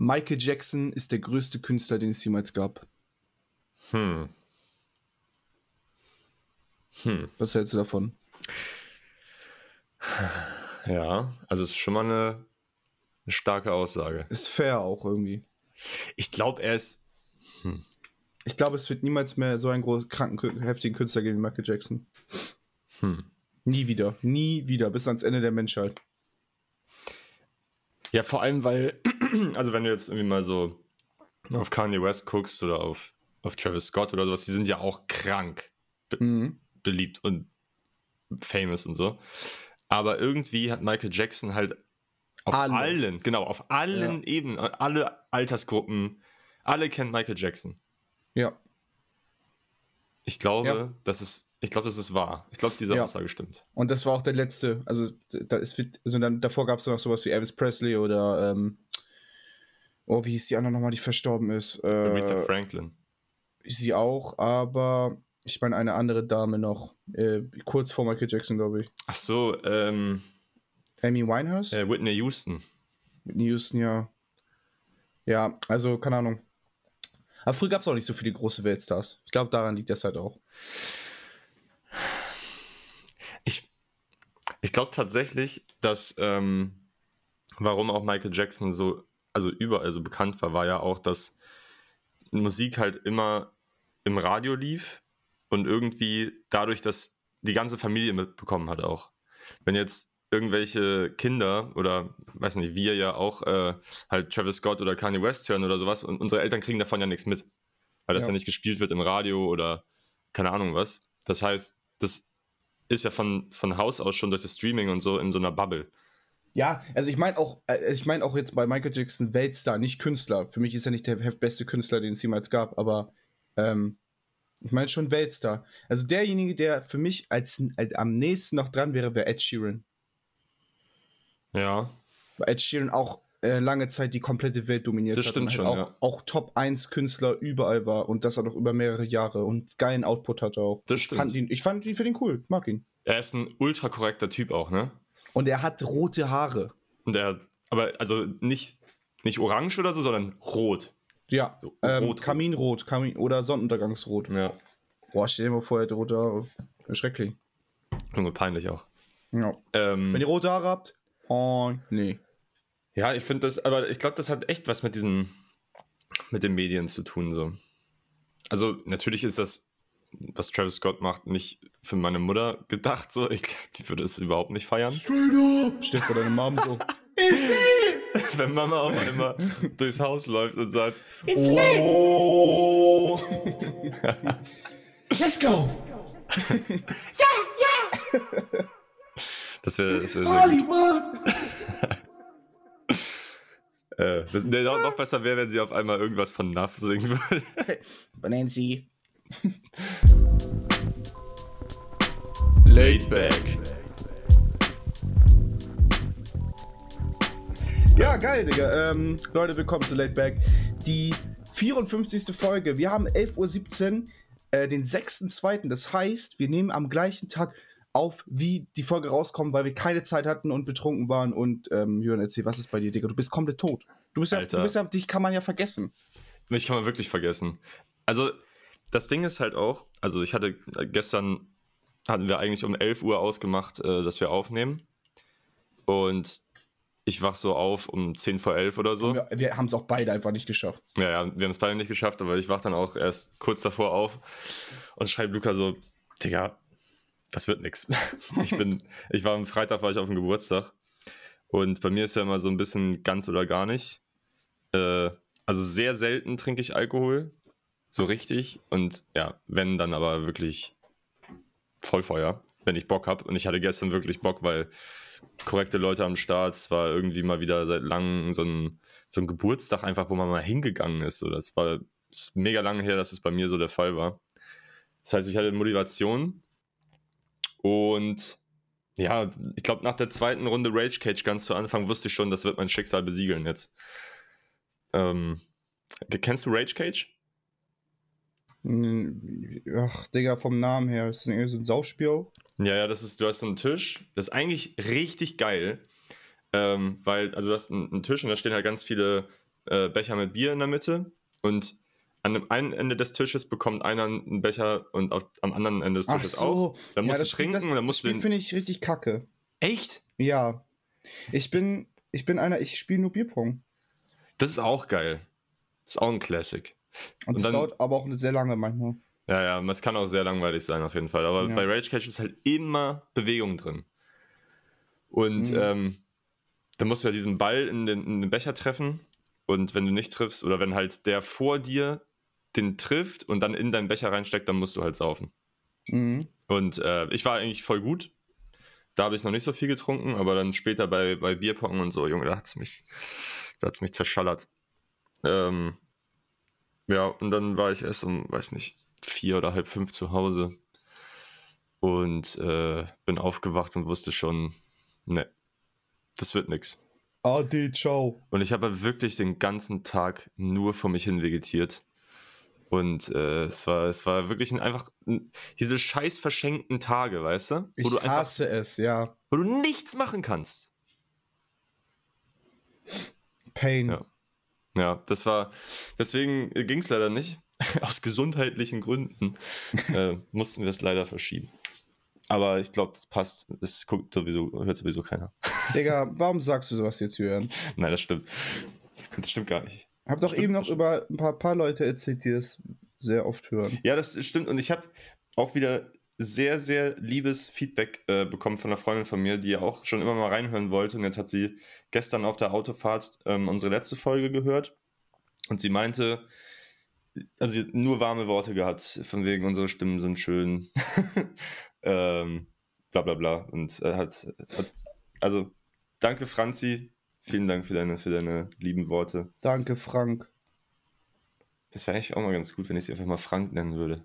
Michael Jackson ist der größte Künstler, den es jemals gab. Hm. Hm. Was hältst du davon? Ja, also es ist schon mal eine, eine starke Aussage. Ist fair auch irgendwie. Ich glaube, er ist. Hm. Ich glaube, es wird niemals mehr so einen großen, kranken, heftigen Künstler geben wie Michael Jackson. Hm. Nie wieder. Nie wieder. Bis ans Ende der Menschheit. Ja, vor allem, weil, also wenn du jetzt irgendwie mal so auf Kanye West guckst oder auf, auf Travis Scott oder sowas, die sind ja auch krank be mhm. beliebt und famous und so. Aber irgendwie hat Michael Jackson halt auf alle. allen, genau, auf allen ja. Ebenen, alle Altersgruppen, alle kennen Michael Jackson. Ja. Ich glaube, ja. das ist, ich glaube, das ist wahr. Ich glaube, diese ja. Aussage stimmt. Und das war auch der letzte. Also, da ist, also dann, davor gab es noch sowas wie Elvis Presley oder, ähm, oh, wie hieß die andere nochmal, die verstorben ist? Äh, Aretha Franklin. Sie auch, aber ich meine eine andere Dame noch, äh, kurz vor Michael Jackson, glaube ich. Ach so, ähm. Amy Winehouse? Äh, Whitney Houston. Whitney Houston, ja. Ja, also, keine Ahnung. Aber früher gab es auch nicht so viele große Weltstars. Ich glaube, daran liegt das halt auch. Ich, ich glaube tatsächlich, dass ähm, warum auch Michael Jackson so, also überall so bekannt war, war ja auch, dass Musik halt immer im Radio lief und irgendwie dadurch, dass die ganze Familie mitbekommen hat auch. Wenn jetzt irgendwelche Kinder oder weiß nicht, wir ja auch äh, halt Travis Scott oder Kanye West hören oder sowas und unsere Eltern kriegen davon ja nichts mit, weil das ja, ja nicht gespielt wird im Radio oder keine Ahnung was. Das heißt, das ist ja von, von Haus aus schon durch das Streaming und so in so einer Bubble. Ja, also ich meine auch, äh, ich meine auch jetzt bei Michael Jackson Weltstar, nicht Künstler. Für mich ist er nicht der beste Künstler, den es jemals gab, aber ähm, ich meine schon Weltstar. Also derjenige, der für mich als, als am nächsten noch dran wäre, wäre Ed Sheeran. Ja. Weil Ed Sheeran auch äh, lange Zeit die komplette Welt dominiert das hat. Stimmt und halt schon, auch, ja. auch Top 1 Künstler überall war und das auch noch über mehrere Jahre und geilen Output hatte auch. Das stimmt. Ich fand ihn, ich fand ihn für den cool, mag ihn. Er ist ein ultra korrekter Typ auch, ne? Und er hat rote Haare. Und er, aber also nicht, nicht orange oder so, sondern rot. Ja, so, ähm, rot, Kaminrot Kamin oder Sonnenuntergangsrot. Ja. Boah, stell dir mal vor, er hat rote Haare. Schrecklich. Junge, peinlich auch. Ja. Ähm, Wenn ihr rote Haare habt, oh, nee. Ja, ich finde das, aber ich glaube, das hat echt was mit diesen, mit den Medien zu tun, so. Also, natürlich ist das, was Travis Scott macht, nicht für meine Mutter gedacht, so. Ich glaube, die würde es überhaupt nicht feiern. Straight up! Steht vor deiner Mom so. Wenn Mama auf einmal durchs Haus läuft und sagt, It's oh. Let's go! ja, ja! Das wäre das wär Hollywood! äh, das, nee, noch, noch besser wäre, wenn sie auf einmal irgendwas von Nuff singen würde. Nancy. Laid back. Ja, geil, Digga. Ähm, Leute, willkommen zu Laid Back. Die 54. Folge. Wir haben 11.17 Uhr, äh, den 6.2. Das heißt, wir nehmen am gleichen Tag auf, wie die Folge rauskommt, weil wir keine Zeit hatten und betrunken waren. Und ähm, Jürgen, erzähl, was ist bei dir, Digga? Du bist komplett tot. Du bist, ja, du bist ja, dich kann man ja vergessen. Mich kann man wirklich vergessen. Also, das Ding ist halt auch, also ich hatte äh, gestern, hatten wir eigentlich um 11 Uhr ausgemacht, äh, dass wir aufnehmen. Und ich wach so auf um 10 vor 11 oder so. Wir, wir haben es auch beide einfach nicht geschafft. Ja, ja, wir haben es beide nicht geschafft, aber ich wach dann auch erst kurz davor auf und schreibe Luca so, Digga, das wird nix. Ich bin, ich war am Freitag, war ich auf dem Geburtstag und bei mir ist ja immer so ein bisschen ganz oder gar nicht. Äh, also sehr selten trinke ich Alkohol, so richtig und ja, wenn dann aber wirklich Vollfeuer, wenn ich Bock habe und ich hatte gestern wirklich Bock, weil korrekte Leute am Start. Es war irgendwie mal wieder seit langem so ein, so ein Geburtstag einfach, wo man mal hingegangen ist. So, das war ist mega lange her, dass es bei mir so der Fall war. Das heißt, ich hatte Motivation und ja, ich glaube, nach der zweiten Runde Rage Cage ganz zu Anfang wusste ich schon, das wird mein Schicksal besiegeln jetzt. Ähm, kennst du Rage Cage? Ach, Digga, vom Namen her. Ist das so ein Sauspiel? Ja, ja, das ist, du hast so einen Tisch. Das ist eigentlich richtig geil. Ähm, weil, also du hast einen, einen, Tisch und da stehen halt ganz viele äh, Becher mit Bier in der Mitte und an dem einen Ende des Tisches bekommt einer einen Becher und auf, am anderen Ende des Tisches so. auch. Dann musst ja, du das trinken das, und dann das musst du Spiel den. finde ich richtig kacke. Echt? Ja. Ich bin, ich bin einer, ich spiele nur Bierpong. Das ist auch geil. Das ist auch ein Classic. Und, Und das dann- dauert aber auch sehr lange manchmal. Ja, ja, es kann auch sehr langweilig sein auf jeden Fall. Aber Ja. bei Rage Cage ist halt immer Bewegung drin. Und Mhm. ähm, dann musst du ja diesen Ball in den, in den Becher treffen. Und wenn du nicht triffst, oder wenn halt der vor dir den trifft und dann in deinen Becher reinsteckt, dann musst du halt saufen. Mhm. Und äh, ich war eigentlich voll gut. Da habe ich noch nicht so viel getrunken, aber dann später bei, bei Bierpong und so, Junge, da hat es mich, da hat's mich zerschallert. Ähm, ja, und dann war ich erst um, weiß nicht, vier oder halb fünf zu Hause und äh, bin aufgewacht und wusste schon, ne, das wird nix. Ade, ciao. Und ich habe wirklich den ganzen Tag nur vor mich hin vegetiert. Und äh, es, war, es war wirklich ein, einfach ein, diese scheiß verschenkten Tage, weißt du? Ich Wo du einfach, hasse es, ja. wo du nichts machen kannst. Pain. Ja. Ja, das war, deswegen ging es leider nicht. Aus gesundheitlichen Gründen äh, mussten wir es leider verschieben. Aber ich glaube, das passt. Das guckt sowieso, hört sowieso keiner. Digga, warum sagst du sowas jetzt, Jürgen? Nein, das stimmt. Das stimmt gar nicht. Hab doch Stimmt, eben noch das über ein paar, paar Leute erzählt, die das sehr oft hören. Ja, das stimmt. Und ich habe auch wieder sehr, sehr liebes Feedback äh, bekommen von einer Freundin von mir, die auch schon immer mal reinhören wollte. Und jetzt hat sie gestern auf der Autofahrt ähm, unsere letzte Folge gehört. Und sie meinte, also sie hat nur warme Worte gehabt, von wegen unsere Stimmen sind schön. ähm, bla bla bla. Und äh, hat, hat, also danke Franzi. Vielen Dank für deine, für deine lieben Worte. Danke, Frank. Das wäre eigentlich auch mal ganz gut, wenn ich sie einfach mal Frank nennen würde.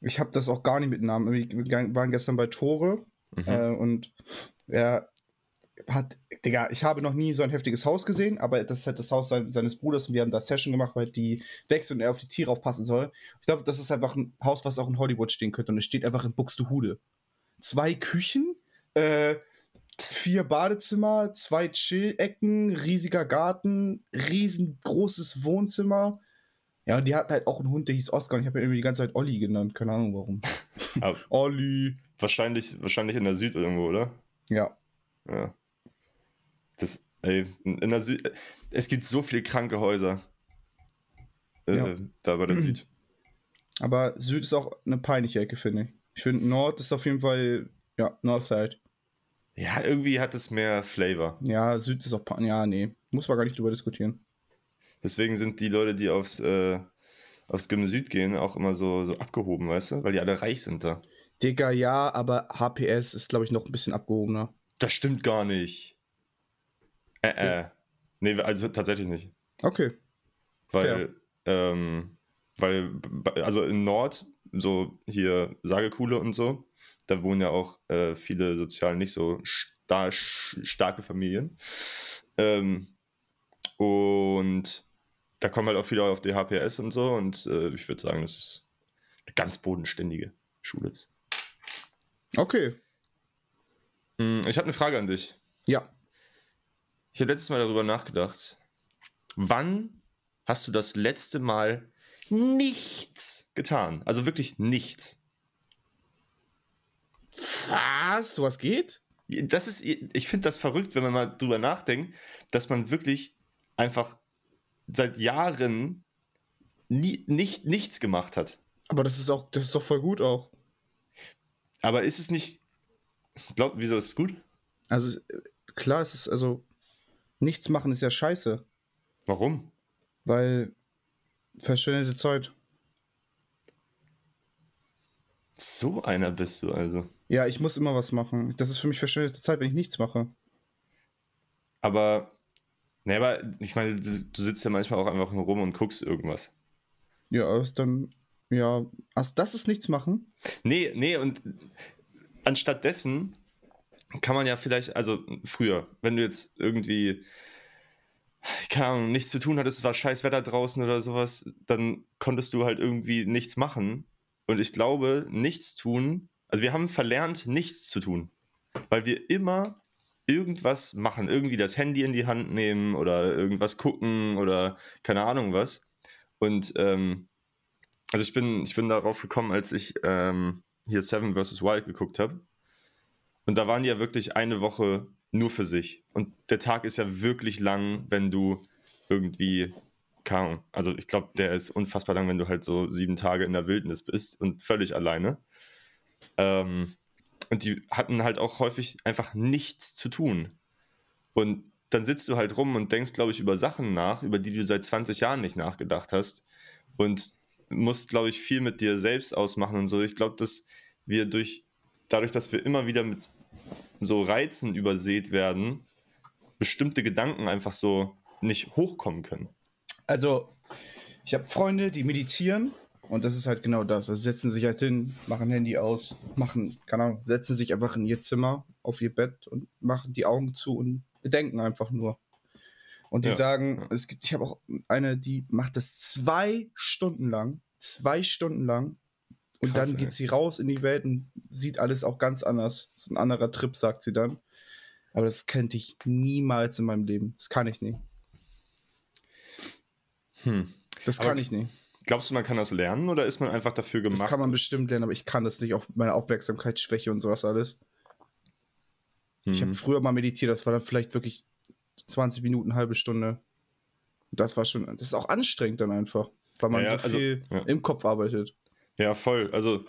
Ich habe das auch gar nicht mit Namen. Wir waren gestern bei Tore Mhm. äh, und er hat, Digga, ich habe noch nie so ein heftiges Haus gesehen, aber das ist halt das Haus sein, seines Bruders und wir haben da Session gemacht, weil die wächst und er auf die Tiere aufpassen soll. Ich glaube, das ist einfach ein Haus, was auch in Hollywood stehen könnte und es steht einfach in Buxtehude. Zwei Küchen, äh, vier Badezimmer, zwei Chill-Ecken, riesiger Garten, riesengroßes Wohnzimmer. Ja, und die hatten halt auch einen Hund, der hieß Oscar und ich habe ihn irgendwie die ganze Zeit Olli genannt, keine Ahnung warum. Olli. wahrscheinlich, wahrscheinlich in der Süd irgendwo, oder? Ja. Ja. Das, ey, in der Süd. Es gibt so viele kranke Häuser. Äh, Ja. Da bei der Süd. Aber Süd ist auch eine peinliche Ecke, finde ich. Ich finde, Nord ist auf jeden Fall, ja, Northside. Ja, irgendwie hat es mehr Flavor. Ja, Süd ist auch, ja, nee, muss man gar nicht drüber diskutieren. Deswegen sind die Leute, die aufs, äh, aufs Gym Süd gehen, auch immer so, so abgehoben, weißt du? Weil die alle reich sind da. Digga, ja, aber HPS ist, glaube ich, noch ein bisschen abgehobener. Das stimmt gar nicht. Äh, äh. Nee, also tatsächlich nicht. Okay. Weil, ähm, weil, also in Nord, so hier Sagekuhle und so, da wohnen ja auch äh, viele sozial nicht so sta sch- starke Familien. Ähm, und da kommen halt auch viele auf die HPS und so und äh, ich würde sagen, dass es eine ganz bodenständige Schule ist. Okay. Hm, Ich habe eine Frage an dich. Ja. Ich habe letztes Mal darüber nachgedacht. Wann hast du das letzte Mal nichts getan? Also wirklich nichts. Was? Sowas geht? Das ist, ich finde das verrückt, wenn man mal drüber nachdenkt, dass man wirklich einfach seit Jahren nie, nicht, nichts gemacht hat. Aber das ist auch, das ist doch voll gut auch. Aber ist es nicht. Glaub, wieso ist es gut? Also, klar, es ist, also, nichts machen ist ja scheiße, Warum? weil verschwendete Zeit. So einer bist du also. Ja, ich muss immer was machen. Das ist für mich verschwendete Zeit, wenn ich nichts mache. Aber. Ne, aber ich meine, du, du sitzt ja manchmal auch einfach nur rum und guckst irgendwas. Ja, aber ist dann, ja, also das ist nichts machen. Nee, nee, und anstatt dessen kann man ja vielleicht, also früher, wenn du jetzt irgendwie, keine Ahnung, nichts zu tun hattest, es war scheiß Wetter draußen oder sowas, dann konntest du halt irgendwie nichts machen. Und ich glaube, nichts tun, also wir haben verlernt, nichts zu tun. Weil wir immer irgendwas machen, irgendwie das Handy in die Hand nehmen oder irgendwas gucken oder keine Ahnung was. Und ähm, also ich bin, ich bin darauf gekommen, als ich ähm, hier Seven vs. Wild geguckt habe. Und da waren die ja wirklich eine Woche nur für sich. Und der Tag ist ja wirklich lang, wenn du irgendwie, keine also ich glaube, der ist unfassbar lang, wenn du halt so sieben Tage in der Wildnis bist und völlig alleine. Ähm, und die hatten halt auch häufig einfach nichts zu tun. Und dann sitzt du halt rum und denkst, glaube ich, über Sachen nach, über die du seit 20 Jahren nicht nachgedacht hast. Und musst, glaube ich, viel mit dir selbst ausmachen und so. Ich glaube, dass wir durch, dadurch, dass wir immer wieder mit so Reizen übersät werden, bestimmte Gedanken einfach so nicht hochkommen können. Also, ich habe Freunde, die meditieren und das ist halt genau das. Also setzen sich halt hin, machen Handy aus, machen, keine Ahnung, setzen sich einfach in ihr Zimmer, auf ihr Bett und machen die Augen zu und bedenken einfach nur. Und die ja. sagen, es gibt, ich habe auch eine, die macht das zwei Stunden lang, zwei Stunden lang. Und Krass, dann geht ey. sie raus in die Welt und sieht alles auch ganz anders. Das ist ein anderer Trip, sagt sie dann. Aber das könnte ich niemals in meinem Leben. Das kann ich nicht. Hm. Das kann aber ich nicht. Glaubst du, man kann das lernen oder ist man einfach dafür gemacht? Das kann man bestimmt lernen, aber ich kann das nicht auf meine Aufmerksamkeitsschwäche und sowas alles. Hm. Ich habe früher mal meditiert, das war dann vielleicht wirklich 20 Minuten, halbe Stunde. Das war schon, das ist auch anstrengend dann einfach, weil man ja, ja, so also, viel ja. im Kopf arbeitet. Ja, voll. Also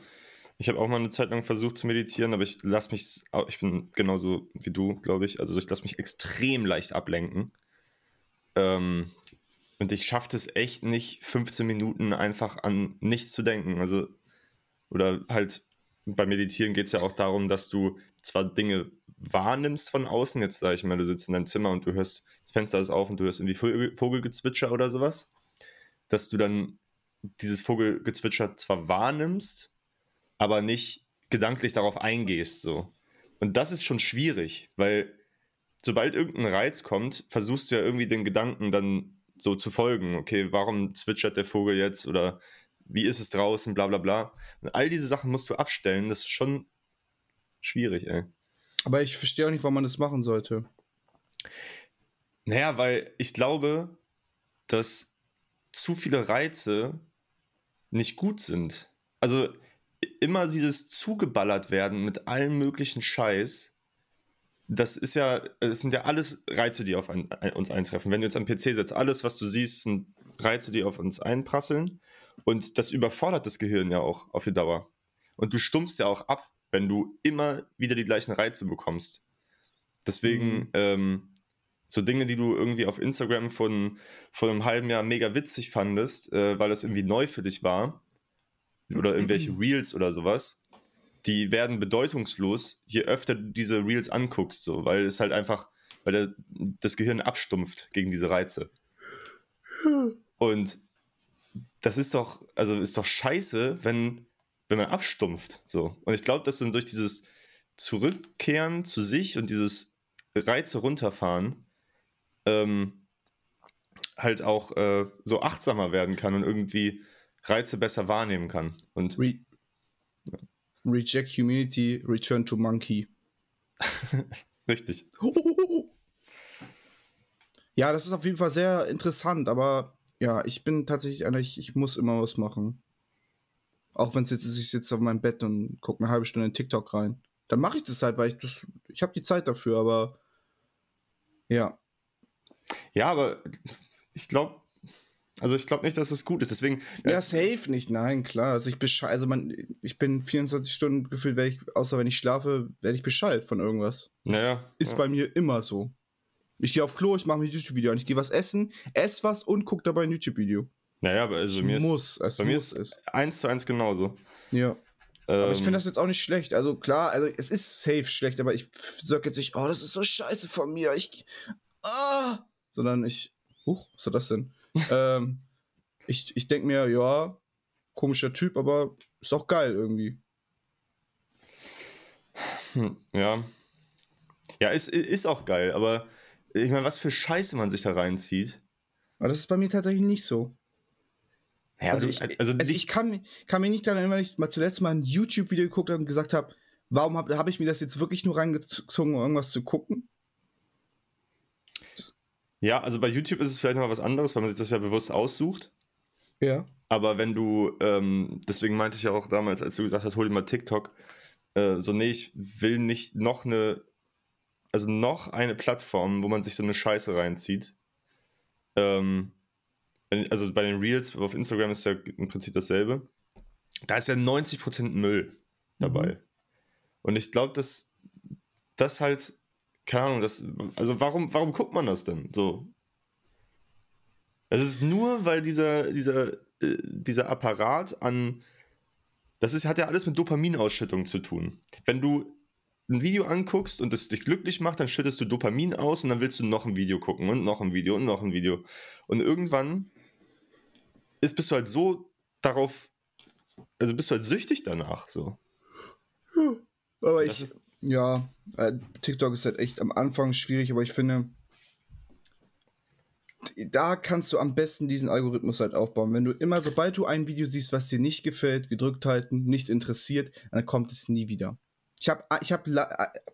ich habe auch mal eine Zeit lang versucht zu meditieren, aber ich lasse mich, ich bin genauso wie du, glaube ich. Also ich lasse mich extrem leicht ablenken. Ähm, und ich schaffe es echt nicht, 15 Minuten einfach an nichts zu denken. Also, oder halt beim Meditieren geht es ja auch darum, dass du zwar Dinge wahrnimmst von außen, jetzt sage ich mal, du sitzt in deinem Zimmer und du hörst, das Fenster ist auf und du hörst irgendwie Vogelgezwitscher oder sowas, dass du dann dieses Vogelgezwitscher zwar wahrnimmst, aber nicht gedanklich darauf eingehst, so. Und das ist schon schwierig, weil sobald irgendein Reiz kommt, versuchst du ja irgendwie den Gedanken dann so zu folgen. Okay, warum zwitschert der Vogel jetzt oder wie ist es draußen, bla bla bla. Und all diese Sachen musst du abstellen. Das ist schon schwierig, ey. Aber ich verstehe auch nicht, warum man das machen sollte. Naja, weil ich glaube, dass zu viele Reize nicht gut sind. Also immer dieses zugeballert werden mit allem möglichen Scheiß das ist ja, es sind ja alles Reize, die auf ein, uns eintreffen. Wenn du jetzt am PC sitzt, alles, was du siehst, sind Reize, die auf uns einprasseln. Und das überfordert das Gehirn ja auch auf die Dauer. Und du stummst ja auch ab, wenn du immer wieder die gleichen Reize bekommst. Deswegen, mhm. ähm, so Dinge, die du irgendwie auf Instagram von, von einem halben Jahr mega witzig fandest, äh, weil das irgendwie neu für dich war, oder irgendwelche Reels oder sowas, die werden bedeutungslos, je öfter du diese Reels anguckst, so, weil es halt einfach, weil der, das Gehirn abstumpft gegen diese Reize. Und das ist doch, also ist doch scheiße, wenn, wenn man abstumpft. So. Und ich glaube, dass dann durch dieses Zurückkehren zu sich und dieses Reize runterfahren ähm, halt auch äh, so achtsamer werden kann und irgendwie Reize besser wahrnehmen kann. Und Re Reject Humanity, Return to Monkey. Richtig. Ja, das ist auf jeden Fall sehr interessant, aber ja, ich bin tatsächlich einer, ich, ich muss immer was machen. Auch wenn es jetzt ist, ich sitze auf meinem Bett und gucke eine halbe Stunde in TikTok rein. Dann mache ich das halt, weil ich das, ich habe die Zeit dafür, aber ja. Ja, aber ich glaube, also ich glaube nicht, dass es gut ist. Deswegen. Ja, safe nicht, nein, klar. Also ich bescheid, also man, ich bin 24 Stunden gefühlt, werde ich, außer wenn ich schlafe, werde ich Bescheid von irgendwas. Naja. Ist ja. bei mir immer so. Ich gehe auf Klo, ich mache mir ein YouTube-Video an. Ich gehe was essen, esse was und gucke dabei ein YouTube-Video. Naja, aber also mir muss, ist, es bei mir ist es eins zu eins genauso. Ja. Ähm, aber ich finde das jetzt auch nicht schlecht. Also klar, also es ist safe schlecht, aber ich sage jetzt nicht, oh, das ist so scheiße von mir. Ich. Ah! Sondern ich. Huch, was ist das denn? Ähm, ich ich denke mir, ja, komischer Typ, aber ist auch geil irgendwie. Hm, ja. Ja, ist, ist auch geil, aber ich meine, was für Scheiße man sich da reinzieht. Aber das ist bei mir tatsächlich nicht so. Ja, also, also, ich, also, also ich kann, kann mich nicht daran erinnern, wenn ich mal zuletzt mal ein YouTube-Video geguckt habe und gesagt habe, warum habe hab ich mir das jetzt wirklich nur reingezogen, um irgendwas zu gucken? Ja, also bei YouTube ist es vielleicht noch was anderes, weil man sich das ja bewusst aussucht. Ja. Aber wenn du, ähm, deswegen meinte ich ja auch damals, als du gesagt hast, hol dir mal TikTok, äh, so, nee, ich will nicht noch eine, also noch eine Plattform, wo man sich so eine Scheiße reinzieht. Ähm, also bei den Reels auf Instagram ist ja im Prinzip dasselbe. Da ist ja 90% Müll dabei. Mhm. Und ich glaube, dass das halt, keine Ahnung, das, also warum, warum guckt man das denn so? Es ist nur, weil dieser, dieser, äh, dieser Apparat an, das ist, hat ja alles mit Dopaminausschüttung zu tun. Wenn du ein Video anguckst und es dich glücklich macht, dann schüttest du Dopamin aus und dann willst du noch ein Video gucken und noch ein Video und noch ein Video. Und irgendwann ist, bist du halt so darauf, also bist du halt süchtig danach, so. Aber ich, ist, ja, äh, TikTok ist halt echt am Anfang schwierig, aber ich finde, da kannst du am besten diesen Algorithmus halt aufbauen. Wenn du immer, sobald du ein Video siehst, was dir nicht gefällt, gedrückt halten, nicht interessiert, dann kommt es nie wieder. Ich habe ich hab,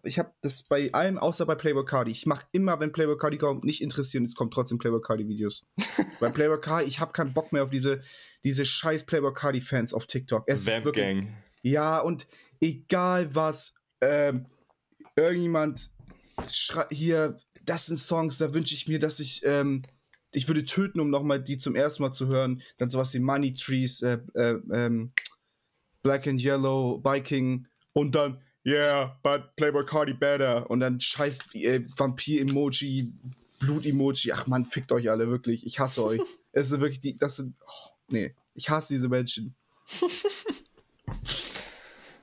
ich hab das bei allem, außer bei Playboy Cardi. Ich mache immer, wenn Playboy Cardi kommt, nicht interessieren, es kommen trotzdem Playboy Cardi Videos. bei Playboy Cardi, ich habe keinen Bock mehr auf diese, diese scheiß Playboy Cardi Fans auf TikTok. Es Vamp wirklich, Gang. Ja, und egal was, ähm, irgendjemand hier, das sind Songs, da wünsche ich mir, dass ich, ähm, ich würde töten, um nochmal die zum ersten Mal zu hören. Dann sowas wie Money Trees, äh, äh, ähm, Black and Yellow, Biking und dann yeah, but Playboy Cardi better. Und dann scheiß äh, Vampir-Emoji, Blut-Emoji. Ach man, fickt euch alle wirklich. Ich hasse euch. es ist wirklich die, das sind, oh, nee, ich hasse diese Menschen.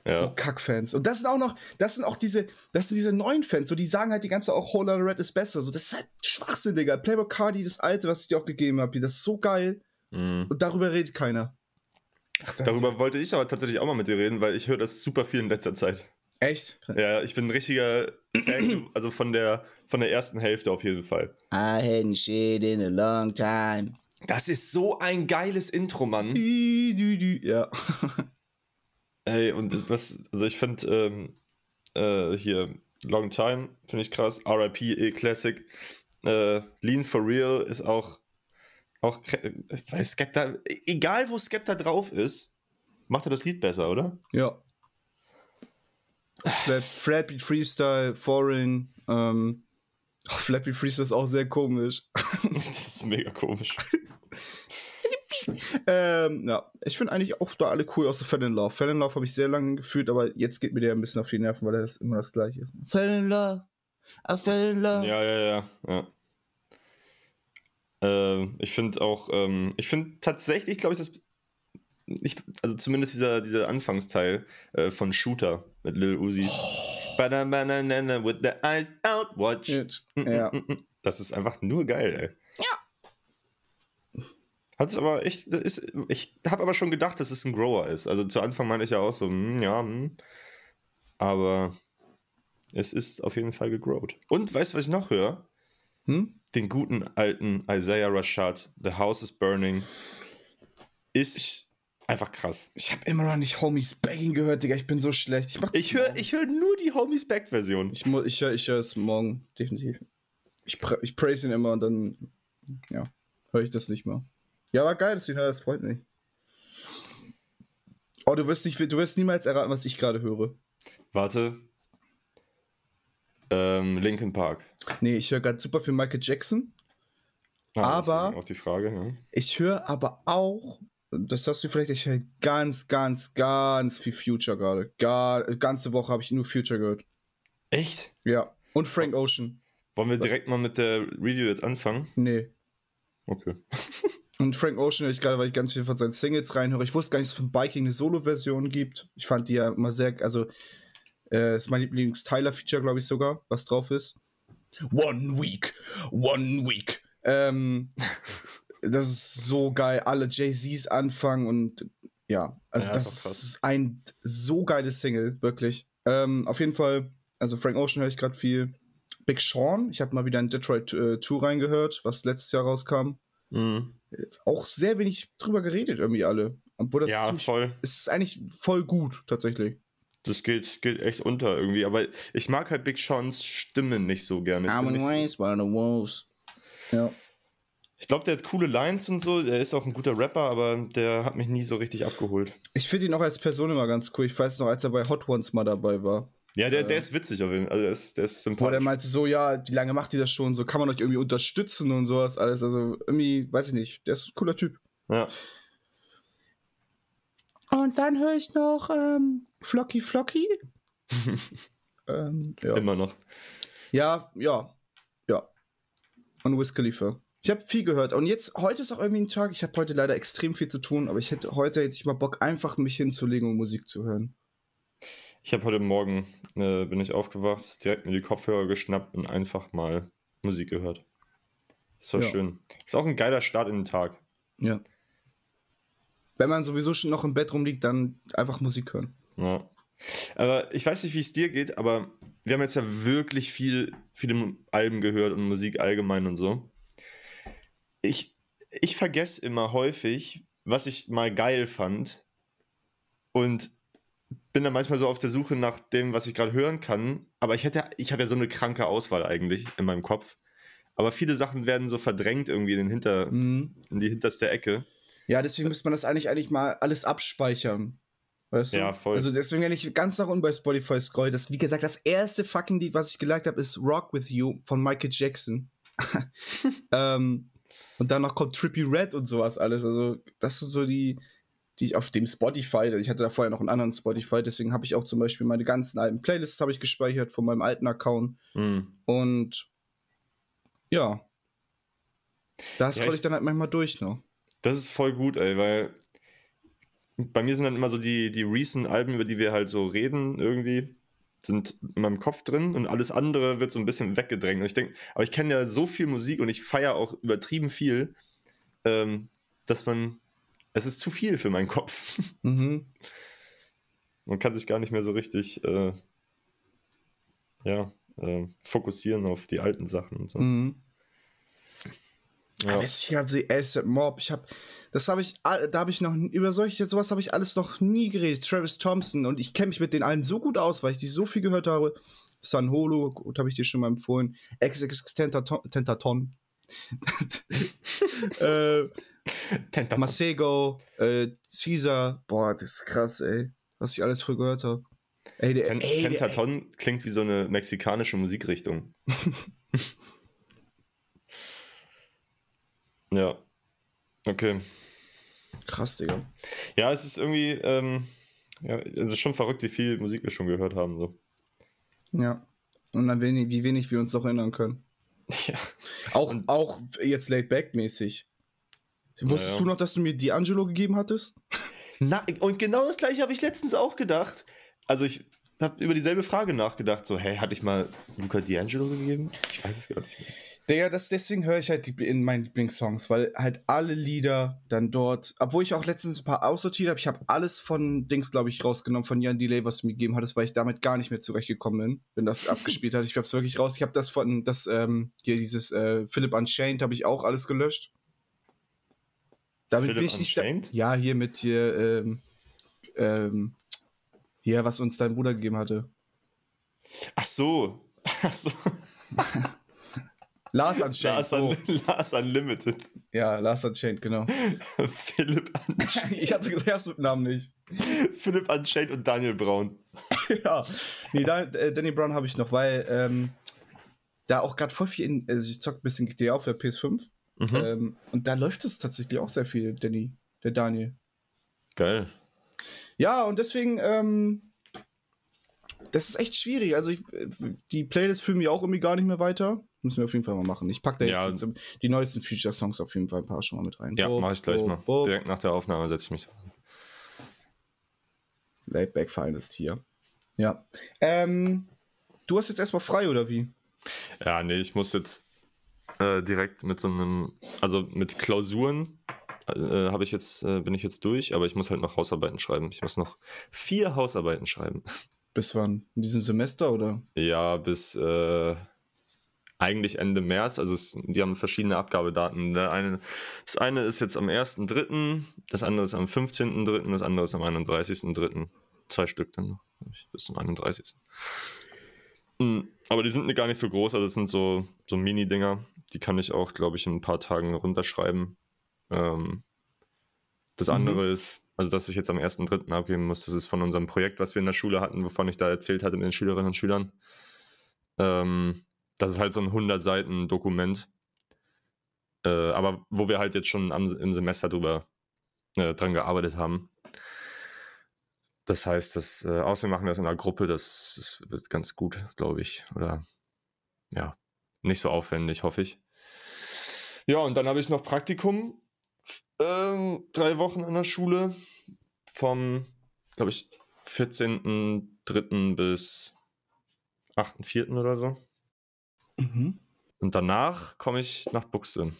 ja. So Kackfans. Und das sind auch noch, das sind auch diese, das sind diese neuen Fans, so die sagen halt die ganze auch Whole Lotta Red ist besser. So, das ist halt Schwachsinn, Digga. Playboy Cardi, das alte, was ich dir auch gegeben habe, das ist so geil. Mhm. Und darüber redet keiner. Ach, darüber wollte ich aber tatsächlich auch mal mit dir reden, weil ich höre das super viel in letzter Zeit. Echt? Ja, ich bin ein richtiger Fan, also von der, von der ersten Hälfte auf jeden Fall. I hadn't shit in a long time. Das ist so ein geiles Intro, Mann. Du, du, du. Ja. Ey, und was, also ich finde ähm, äh, hier Long Time, finde ich krass. RIP E Classic. Äh, Lean for Real ist auch, auch weil Skepta, egal wo Skepta drauf ist, macht er das Lied besser, oder? Ja. Flatbeat Freestyle, Foreign. Ähm, Flatbeat Freestyle ist auch sehr komisch. das ist mega komisch. ähm, ja, ich finde eigentlich auch da alle cool, außer Fell in Love. Fell in Love habe ich sehr lange gefühlt, aber jetzt geht mir der ein bisschen auf die Nerven, weil er ist immer das gleiche. Fell in Love, I fell in love. Ja, ja, ja, ja. Ähm, ich finde auch, ähm, ich finde tatsächlich, glaube ich, das ich, also zumindest dieser, dieser Anfangsteil äh, von Shooter mit Lil Uzi. Oh. With the eyes out, watch. Ja. Das ist einfach nur geil, ey. Ja. Hat aber echt, ist, ich habe aber schon gedacht, dass es ein Grower ist. Also zu Anfang meine ich ja auch so, hm, ja, hm. aber es ist auf jeden Fall gegrowt. Und weißt du, was ich noch höre? Hm? Den guten alten Isaiah Rashad, The House is Burning, ist Einfach krass. Ich habe immer noch nicht Homies Begging gehört, Digga. Ich bin so schlecht. Ich, ich höre hör nur die Homies Back Version. Ich, ich höre ich hör es morgen, definitiv. Ich, ich praise ihn immer und dann, ja, höre ich das nicht mehr. Ja, war geil, dass du ihn hörst. Freut mich. Oh, du wirst, nicht, du wirst niemals erraten, was ich gerade höre. Warte. Ähm, Linkin Park. Nee, ich höre gerade super viel Michael Jackson. Ah, aber auf die Frage, ja. ich höre aber auch das hast du vielleicht, ich höre ganz, ganz, ganz viel Future gerade. Gar, ganze Woche habe ich nur Future gehört. Echt? Ja. Und Frank Ocean. Wollen wir direkt mal mit der Review jetzt anfangen? Nee. Okay. Und Frank Ocean höre ich gerade, weil ich ganz viel von seinen Singles reinhöre. Ich wusste gar nicht, dass es von Biking eine Solo-Version gibt. Ich fand die ja immer sehr, also, äh, ist mein Lieblings-Tyler-Feature, glaube ich sogar, was drauf ist. One Week, One Week. Ähm, das ist so geil. Alle Jay-Z's anfangen und ja, also ja, das ist, ist, ein so geiles Single, wirklich. Ähm, auf jeden Fall, also Frank Ocean höre ich gerade viel. Big Sean, ich habe mal wieder in Detroit äh, 2 reingehört, was letztes Jahr rauskam. Mhm. Auch sehr wenig drüber geredet, irgendwie alle. Obwohl das ja, ziemlich, voll. ist eigentlich voll gut, tatsächlich. Das geht, geht echt unter irgendwie, aber ich mag halt Big Seans Stimme nicht so gerne. I'm so, Ja. Ich glaube, der hat coole Lines und so. Der ist auch ein guter Rapper, aber der hat mich nie so richtig abgeholt. Ich finde ihn auch als Person immer ganz cool. Ich weiß noch, als er bei Hot Ones mal dabei war. Ja, der, der ist witzig auf jeden Fall. Also der ist, der ist sympathisch. der meinte so, ja, wie lange macht ihr das schon? So kann man euch irgendwie unterstützen und sowas alles. Also irgendwie, weiß ich nicht, der ist ein cooler Typ. Ja. Und dann höre ich noch ähm, Flocky Flocky. ähm, ja. Immer noch. ja, ja, ja. Und Wiz Khalifa. Ich habe viel gehört. Und jetzt, heute ist auch irgendwie ein Tag. Ich habe heute leider extrem viel zu tun, aber ich hätte heute jetzt mal Bock, einfach mich hinzulegen und Musik zu hören. Ich habe heute Morgen, äh, bin ich aufgewacht, direkt mir die Kopfhörer geschnappt und einfach mal Musik gehört. Das war Ja. schön. Ist auch ein geiler Start in den Tag. Ja. Wenn man sowieso schon noch im Bett rumliegt, dann einfach Musik hören. Ja. Aber ich weiß nicht, wie es dir geht, aber wir haben jetzt ja wirklich viel, viele Alben gehört und Musik allgemein und so. Ich, ich vergesse immer häufig, was ich mal geil fand und bin dann manchmal so auf der Suche nach dem, was ich gerade hören kann. Aber ich hätte, ich habe ja so eine kranke Auswahl eigentlich in meinem Kopf. Aber viele Sachen werden so verdrängt irgendwie in, den Hinter, Mhm. in die hinterste Ecke. Ja, deswegen müsste man das eigentlich, eigentlich mal alles abspeichern. Weißt du? Ja, voll. Also deswegen, wenn ich ganz nach unten bei Spotify scroll, das, wie gesagt, das erste fucking Lied, was ich geliked habe, ist Rock With You von Michael Jackson. ähm, und danach kommt Trippy Red und sowas alles. Also, das sind so die, die ich auf dem Spotify, ich hatte da vorher noch einen anderen Spotify, deswegen habe ich auch zum Beispiel meine ganzen alten Playlists habe ich gespeichert von meinem alten Account. Hm. Und ja. Da Ja, scroll ich dann halt manchmal durch noch. Das ist voll gut, ey, weil bei mir sind dann immer so die, die Recent-Alben, über die wir halt so reden, irgendwie, sind in meinem Kopf drin und alles andere wird so ein bisschen weggedrängt. Und ich denke, aber ich kenne ja so viel Musik und ich feiere auch übertrieben viel, ähm, dass man, es ist zu viel für meinen Kopf. Mhm. Man kann sich gar nicht mehr so richtig, äh, ja, äh, fokussieren auf die alten Sachen und so. Mhm. Ja. Weiß ich also ASAP Mob, ich habe das habe ich da habe ich noch über solche sowas habe ich alles noch nie geredet. Travis Thompson und ich kenne mich mit den allen so gut aus, weil ich die so viel gehört habe. San Holo, gut, habe ich dir schon mal empfohlen. XX Tentaton, Tentaton. äh, Tentaton. Masego, äh, Caesar, boah, das ist krass, ey, was ich alles früher gehört habe. Ey, der, Ten ey, Tentaton klingt wie so eine mexikanische Musikrichtung. ja. Okay. krass, Digga. Ja, es ist irgendwie, ähm, ja, es ist schon verrückt, wie viel Musik wir schon gehört haben. So. Ja. Und dann wenig, wie wenig wir uns noch erinnern können. Ja. Auch, auch jetzt laid back mäßig. Wusstest Ja, ja. du noch, dass du mir D'Angelo gegeben hattest? Na, und genau das gleiche habe ich letztens auch gedacht. Also ich habe über dieselbe Frage nachgedacht. So, hey, hatte ich mal Luca D'Angelo gegeben? Ich weiß es gar nicht mehr. Digga, das, deswegen höre ich halt die, in meinen Lieblingssongs, weil halt alle Lieder dann dort, obwohl ich auch letztens ein paar aussortiert habe, ich habe alles von Dings, glaube ich, rausgenommen, von Jan Delay, was du mir gegeben hattest, weil ich damit gar nicht mehr zurechtgekommen bin, wenn das abgespielt hat. Ich habe es wirklich raus. Ich habe das von, das, ähm, hier dieses äh, Philip Unchained habe ich auch alles gelöscht. Damit Philip bin ich nicht. Da Unchained? ja, hier mit hier, ähm, ähm, hier, was uns dein Bruder gegeben hatte. Ach so. Ach so. Lars Unchained. Lars. Un Lars Unlimited. Ja, Lars Unchained, genau. Philipp, Un ich hatte gesagt, ich hab's mit Namen nicht. Philipp Unchained und Daniel Braun. ja. Nee, Dan äh, Danny Brown habe ich noch, weil ähm, da auch gerade voll viel in. Also ich zock ein bisschen GTA auf der PS5. Mhm. Ähm, und da läuft es tatsächlich auch sehr viel, Danny, der Daniel. Geil. Ja, und deswegen, ähm, das ist echt schwierig. Also ich, die Playlist fühlen mich auch irgendwie gar nicht mehr weiter. Müssen wir auf jeden Fall mal machen. Ich packe da jetzt, Ja. jetzt die neuesten Future-Songs auf jeden Fall ein paar schon mal mit rein. Ja, mache ich gleich Bob, mal. Bob. Direkt nach der Aufnahme setze ich mich dran. Laidback Finest hier. Ja. Ähm, du hast jetzt erstmal frei, oder wie? Ja, nee, ich muss jetzt äh, direkt mit so einem, also mit Klausuren äh, habe ich jetzt, äh, bin ich jetzt durch, aber ich muss halt noch Hausarbeiten schreiben. Ich muss noch vier Hausarbeiten schreiben. Bis wann? In diesem Semester, oder? Ja, bis äh, eigentlich Ende März. Also es, die haben verschiedene Abgabedaten. Der eine, das eine ist jetzt am 1.3., das andere ist am 15.3., das andere ist am 31.3. Zwei Stück dann noch, bis zum 31. Mm, aber die sind gar nicht so groß, also das sind so, so Mini-Dinger. Die kann ich auch, glaube ich, in ein paar Tagen runterschreiben. Ähm, das Mhm. andere ist, also dass ich jetzt am 1.3. abgeben muss, das ist von unserem Projekt, was wir in der Schule hatten, wovon ich da erzählt hatte mit den Schülerinnen und Schülern. Ähm, das ist halt so ein 100 Seiten Dokument. Äh, aber wo wir halt jetzt schon am, im Semester drüber äh, dran gearbeitet haben. Das heißt, das, äh, außerdem machen wir das in einer Gruppe, das, das wird ganz gut, glaube ich. Oder ja, nicht so aufwendig, hoffe ich. Ja, und dann habe ich noch Praktikum. Ähm, drei Wochen an der Schule. Vom, glaube ich, 14.03. bis 8.04. oder so. Mhm. Und danach komme ich nach Buxte.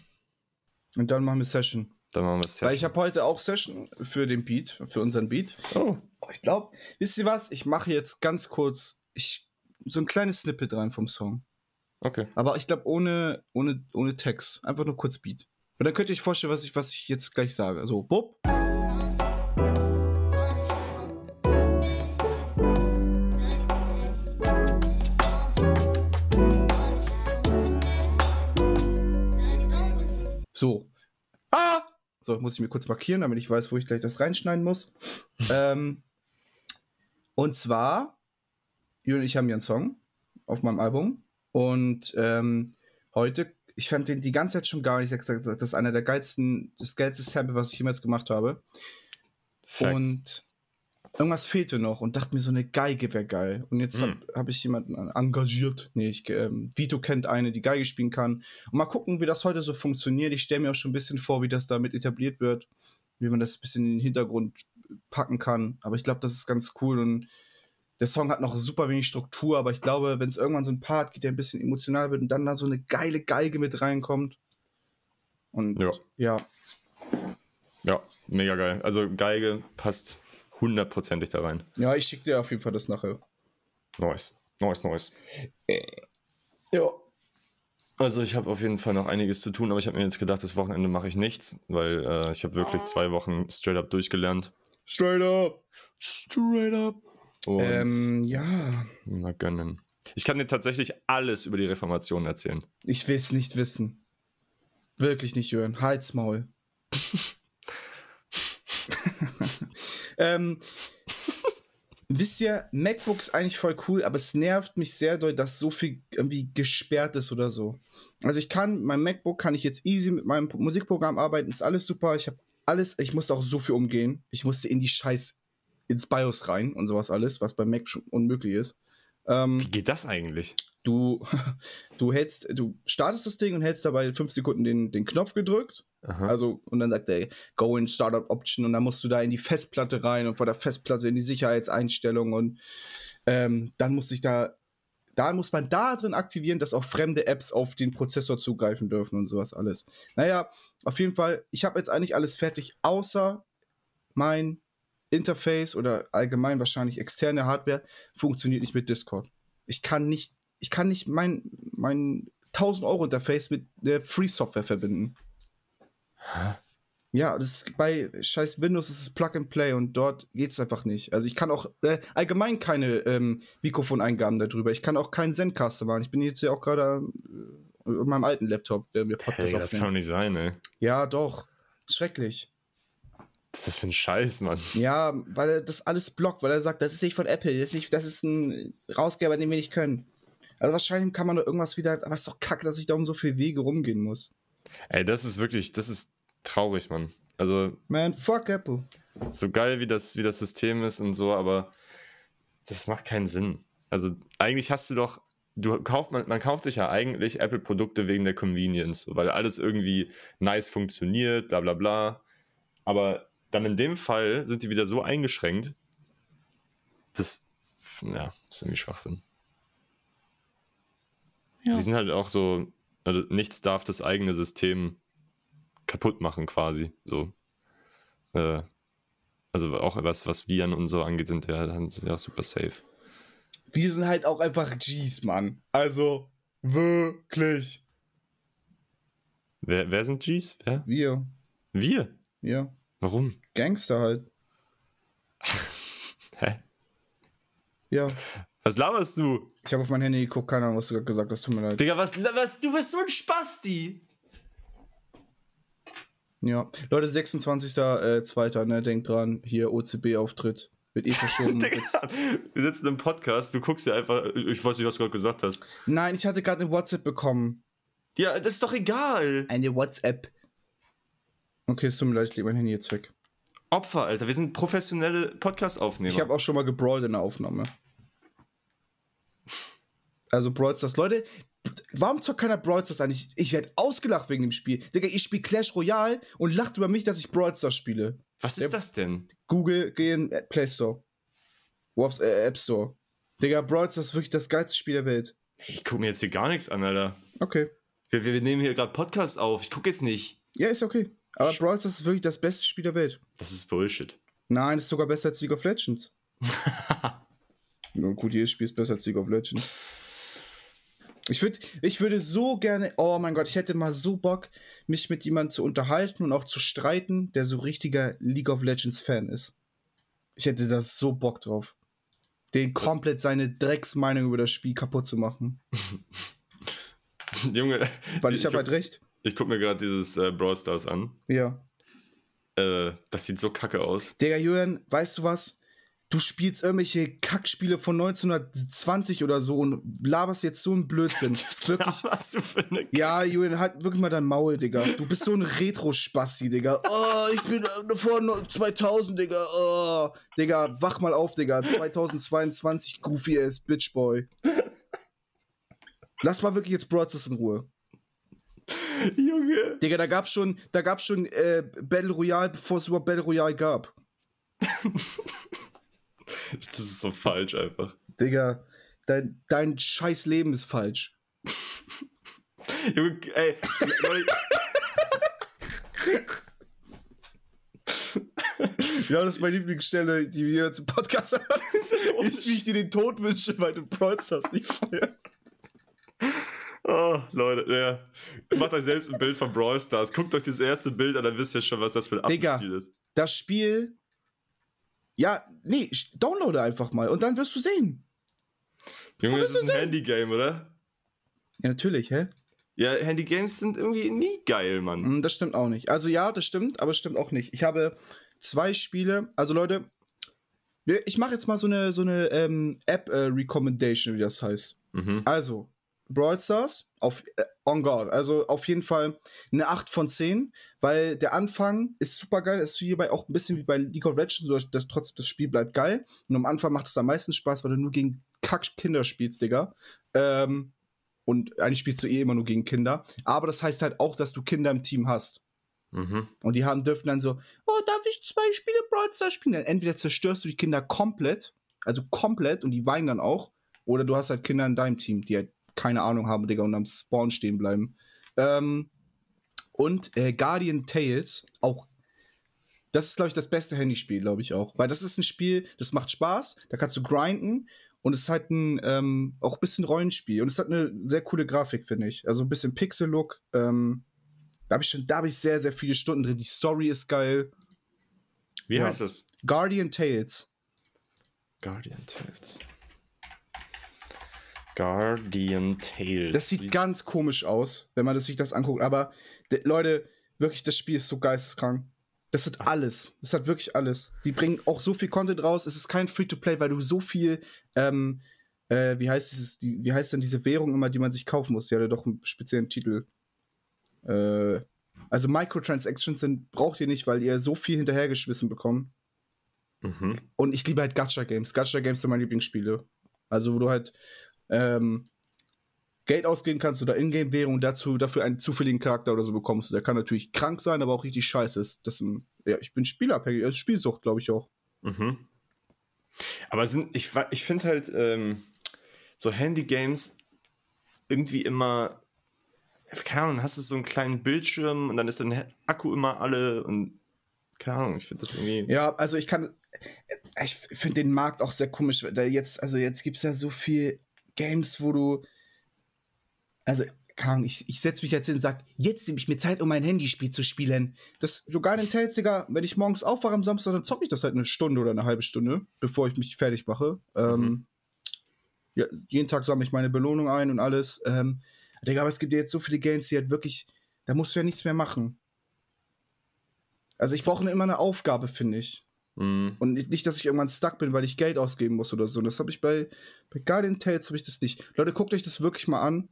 Und dann machen wir Session. Dann machen wir es Weil ich habe heute auch Session für den Beat, für unseren Beat. Oh, ich glaube, wisst ihr was? Ich mache jetzt ganz kurz ich, so ein kleines Snippet rein vom Song. okay. Aber ich glaube, ohne, ohne, ohne Text. Einfach nur kurz Beat. Und dann könnt ihr euch vorstellen, was ich, was ich jetzt gleich sage. So, Bob. So. So, muss ich mir kurz markieren, damit ich weiß, wo ich gleich das reinschneiden muss. ähm, und zwar, Jürgen und ich haben ja einen Song auf meinem Album. Und ähm, heute, ich fand den die ganze Zeit schon gar nicht, das ist einer der geilsten, das geilste Sample, was ich jemals gemacht habe. Facts. Und irgendwas fehlte noch und dachte mir, so eine Geige wäre geil. Und jetzt habe Hm. hab ich jemanden engagiert. Nee, ich, ähm, Vito kennt eine, die Geige spielen kann. Und mal gucken, wie das heute so funktioniert. Ich stelle mir auch schon ein bisschen vor, wie das damit etabliert wird, wie man das ein bisschen in den Hintergrund packen kann. Aber ich glaube, das ist ganz cool und der Song hat noch super wenig Struktur, aber ich glaube, wenn es irgendwann so ein Part gibt, der ein bisschen emotional wird und dann da so eine geile Geige mit reinkommt. Und Ja. ja, Ja, mega geil. Also Geige passt hundertprozentig da rein. ja, ich schicke dir auf jeden Fall das nachher. Nice. Nice, nice. Ja. Also ich habe auf jeden Fall noch einiges zu tun, aber ich habe mir jetzt gedacht, das Wochenende mache ich nichts, weil äh, ich habe wirklich zwei Wochen straight up durchgelernt. Straight up. Straight up. Und Ähm, ja. mal gönnen. Ich kann dir tatsächlich alles über die Reformation erzählen. Ich will es nicht wissen. Wirklich nicht hören. Halt's Maul. ähm, wisst ihr, MacBooks eigentlich voll cool, aber es nervt mich sehr doll, dass so viel irgendwie gesperrt ist oder so. Also ich kann, mein MacBook kann ich jetzt easy mit meinem Musikprogramm arbeiten, ist alles super. Ich habe alles, ich musste auch so viel umgehen. Ich musste in die Scheiß ins BIOS rein und sowas alles, was bei Mac schon unmöglich ist. Ähm, Wie geht das eigentlich? Du, du hältst, du startest das Ding und hältst dabei fünf Sekunden den, den Knopf gedrückt. Aha. Also, und dann sagt er, go in Startup Option und dann musst du da in die Festplatte rein und vor der Festplatte in die Sicherheitseinstellungen und ähm, dann muss ich da, da muss man da drin aktivieren, dass auch fremde Apps auf den Prozessor zugreifen dürfen und sowas alles. Naja, auf jeden Fall, ich habe jetzt eigentlich alles fertig, außer mein Interface oder allgemein wahrscheinlich externe Hardware funktioniert nicht mit Discord. Ich kann nicht, ich kann nicht mein, mein 1000 Euro Interface mit der Free Software verbinden. Ja, das ist bei scheiß Windows ist es Plug and Play und dort geht es einfach nicht. Also ich kann auch äh, allgemein keine ähm, Mikrofoneingaben darüber. Ich kann auch keinen Zencaster machen. Ich bin jetzt ja auch gerade äh, in meinem alten Laptop, der mir Podcast Hey, das kann doch nicht sein, ey. Ja, doch. Schrecklich. Was ist das für ein Scheiß, Mann? Ja, weil er das alles blockt, weil er sagt, das ist nicht von Apple, das ist, nicht, das ist ein Rausgeber, den wir nicht können. Also wahrscheinlich kann man da irgendwas wieder, aber es ist doch kacke, dass ich da um so viel Wege rumgehen muss. Ey, das ist wirklich, das ist traurig, Mann. Also, Man, fuck Apple. so geil wie das, wie das System ist und so, aber das macht keinen Sinn. Also, eigentlich hast du doch, du kauft, man, man kauft sich ja eigentlich Apple-Produkte wegen der Convenience, weil alles irgendwie nice funktioniert, bla bla bla. Aber dann in dem Fall sind die wieder so eingeschränkt, das, ja, das ist irgendwie Schwachsinn. Ja. Die sind halt auch so, also nichts darf das eigene System kaputt machen, quasi. So. Äh, also auch was, was Viren und so angeht, sind ja, sind ja super safe. Wir sind halt auch einfach Gs, Mann. Also, wirklich. Wer, wer sind Gs? Wer? Wir. Wir? Ja. Warum? Gangster halt. Hä? Ja. Was laberst du? Ich habe auf mein Handy geguckt, keine Ahnung, was du gerade gesagt hast. Tut mir leid. Digga, was, was? Du bist so ein Spasti. Ja. Leute, 26.02. Ne, denkt dran, hier OCB-Auftritt. Wird eh verschoben. Digga, wir sitzen im Podcast, du guckst ja einfach, ich weiß nicht, was du gerade gesagt hast. Nein, ich hatte gerade eine WhatsApp bekommen. Ja, das ist doch egal. Eine WhatsApp. Okay, es tut mir leid, ich lege mein Handy jetzt weg. Opfer, Alter, wir sind professionelle Podcast-Aufnehmer. Ich habe auch schon mal gebrawlt in der Aufnahme. Also Brawl Stars. Leute, warum zockt keiner Brawl Stars eigentlich? Ich werde ausgelacht wegen dem Spiel. Digga, ich spiele Clash Royale und lacht über mich, dass ich Brawl Stars spiele. was ist Der- das denn? Google, geh in äh, Play Store. Wops, äh, App Store. Digga, Brawl Stars ist wirklich das geilste Spiel der Welt. Ich gucke mir jetzt hier gar nichts an, Alter. Okay. Wir, wir nehmen hier gerade Podcast auf. Ich gucke jetzt nicht. Ja, ist okay. Aber Brawl Stars ist wirklich das beste Spiel der Welt. Das ist Bullshit. Nein, ist sogar besser als League of Legends. Na gut, jedes Spiel ist besser als League of Legends. Ich, würd, ich würde so gerne, oh mein Gott, ich hätte mal so Bock, mich mit jemandem zu unterhalten und auch zu streiten, der so richtiger League of Legends Fan ist. Ich hätte da so Bock drauf. Den komplett seine Drecksmeinung über das Spiel kaputt zu machen. Junge, Weil ich, habe guck- halt recht. ich gucke mir gerade dieses äh, Brawl Stars an. Ja. Äh, das sieht so kacke aus. Digga, Julian, weißt du was? Du spielst irgendwelche Kackspiele von 1920 oder so und laberst jetzt so einen Blödsinn. wirklich. Was du für eine Ja, Julian, halt wirklich mal dein Maul, Digga. Du bist so ein Retro-Spasti, Digga. Oh, ich bin vor 2000, Digga. Oh. Digga, wach mal auf, Digga. 2022, goofy ass Bitchboy. Lass mal wirklich jetzt Broadcast in Ruhe. Junge. Digga, da gab's schon, da gab's schon äh, Battle Royale, bevor es überhaupt Battle Royale gab. Das ist so falsch einfach. Digga, dein, dein scheiß Leben ist falsch. Junge, ey, Leute, Ja, das ist meine Lieblingsstelle, die wir jetzt im Podcast haben. ist, wie ich dir den Tod wünsche, weil du Brawl Stars nicht feierst. oh, Leute, ja. Macht euch selbst ein Bild von Brawl Stars. Guckt euch das erste Bild an, dann wisst ihr schon, was das für ein Digga. Abspiel ist. Das Spiel. Ja, nee, downloade einfach mal und dann wirst du sehen. Junge, das ist ein? Handygame, oder? Ja, natürlich, hä? Ja, Handygames sind irgendwie nie geil, Mann. Hm, Das stimmt auch nicht. Also ja, das stimmt, aber es stimmt auch nicht. Ich habe zwei Spiele. Also Leute, ich mache jetzt mal so eine, so eine ähm, App-Recommendation, wie das heißt. Mhm. Also, Brawl Stars, auf, äh, on God. Also auf jeden Fall eine 8 von 10, weil der Anfang ist super geil. Ist hierbei auch ein bisschen wie bei League of Legends, so dass trotzdem das Spiel bleibt geil. Und am Anfang macht es am meisten Spaß, weil du nur gegen Kack-Kinder spielst, Digga. Ähm, und eigentlich spielst du eh immer nur gegen Kinder. Aber das heißt halt auch, dass du Kinder im Team hast. Mhm. Und die haben dürfen dann so, oh, darf ich zwei Spiele Brawl Stars spielen? Dann entweder zerstörst du die Kinder komplett, also komplett, und die weinen dann auch, oder du hast halt Kinder in deinem Team, die halt keine Ahnung haben, Digga, und am Spawn stehen bleiben. Ähm, und äh, Guardian Tales, auch, das ist, glaube ich, das beste Handyspiel, glaube ich auch. Weil das ist ein Spiel, das macht Spaß, da kannst du grinden und es ist halt ein, ähm, auch ein bisschen Rollenspiel. Und es hat eine sehr coole Grafik, finde ich. Also ein bisschen Pixel-Look. Ähm, da habe ich schon, da habe ich sehr, sehr viele Stunden drin. Die Story ist geil. Wie Ja. heißt das? Guardian Tales. Guardian Tales. Guardian Tales. Das sieht ganz komisch aus, wenn man das, sich das anguckt. Aber Leute, wirklich, das Spiel ist so geisteskrank. Das hat alles. Das hat wirklich alles. Die bringen auch so viel Content raus. Es ist kein Free-to-Play, weil du so viel, ähm, äh, wie heißt dieses, die, wie heißt denn diese Währung immer, die man sich kaufen muss? Die hat ja doch einen speziellen Titel. Äh, also Microtransactions sind, braucht ihr nicht, weil ihr so viel hinterhergeschmissen bekommt. Mhm. Und ich liebe halt Gacha-Games. Gacha-Games sind meine Lieblingsspiele. Also, wo du halt ähm, Geld ausgeben kannst oder Ingame-Währung dazu, dafür einen zufälligen Charakter oder so bekommst. Der kann natürlich krank sein, aber auch richtig scheiße ist. Das, ja, ich bin spielabhängig. Also Spielsucht, glaube ich auch. Mhm. Aber sind, ich, ich finde halt ähm, so Handy-Games irgendwie immer, keine Ahnung, hast du so einen kleinen Bildschirm und dann ist dein Akku immer alle und keine Ahnung, ich finde das irgendwie. Ja, also ich kann. Ich finde den Markt auch sehr komisch. Da jetzt, also jetzt gibt es ja so viel Games, wo du. Also, keine ich, ich setze mich jetzt hin und sage, jetzt nehme ich mir Zeit, um mein Handyspiel zu spielen. Das sogar den Tales, Digga, wenn ich morgens aufwache am Samstag, dann zocke ich das halt eine Stunde oder eine halbe Stunde, bevor ich mich fertig mache. Ähm, Ja, jeden Tag sammle ich meine Belohnung ein und alles. Ähm, Digga, aber es gibt ja jetzt so viele Games, die halt wirklich, da musst du ja nichts mehr machen. Also ich brauche immer eine Aufgabe, finde ich. Mhm. Und nicht, nicht, dass ich irgendwann stuck bin, weil ich Geld ausgeben muss oder so. Und das habe ich bei, bei Guardian Tales habe ich das nicht. Leute, guckt euch das wirklich mal an.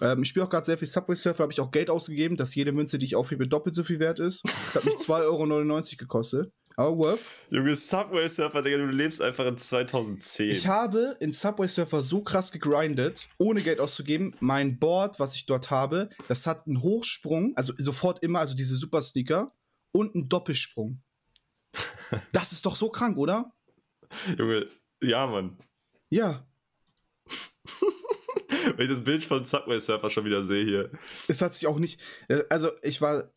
Ähm, ich spiele auch gerade sehr viel Subway Surfer, habe ich auch Geld ausgegeben, dass jede Münze, die ich aufhebe, doppelt so viel wert ist. Das hat mich 2,99 Euro gekostet. Aber worth. Junge, Subway Surfer, Digga, du lebst einfach in 2010. Ich habe in Subway Surfer so krass gegrindet, ohne Geld auszugeben. Mein Board, was ich dort habe, das hat einen Hochsprung, also sofort immer, also diese Super Sneaker, und einen Doppelsprung. Das ist doch so krank, oder? Junge, ja, Mann. Ja. Wenn ich das Bild von Subway Surfer schon wieder sehe hier. Es hat sich auch nicht. Also, ich war.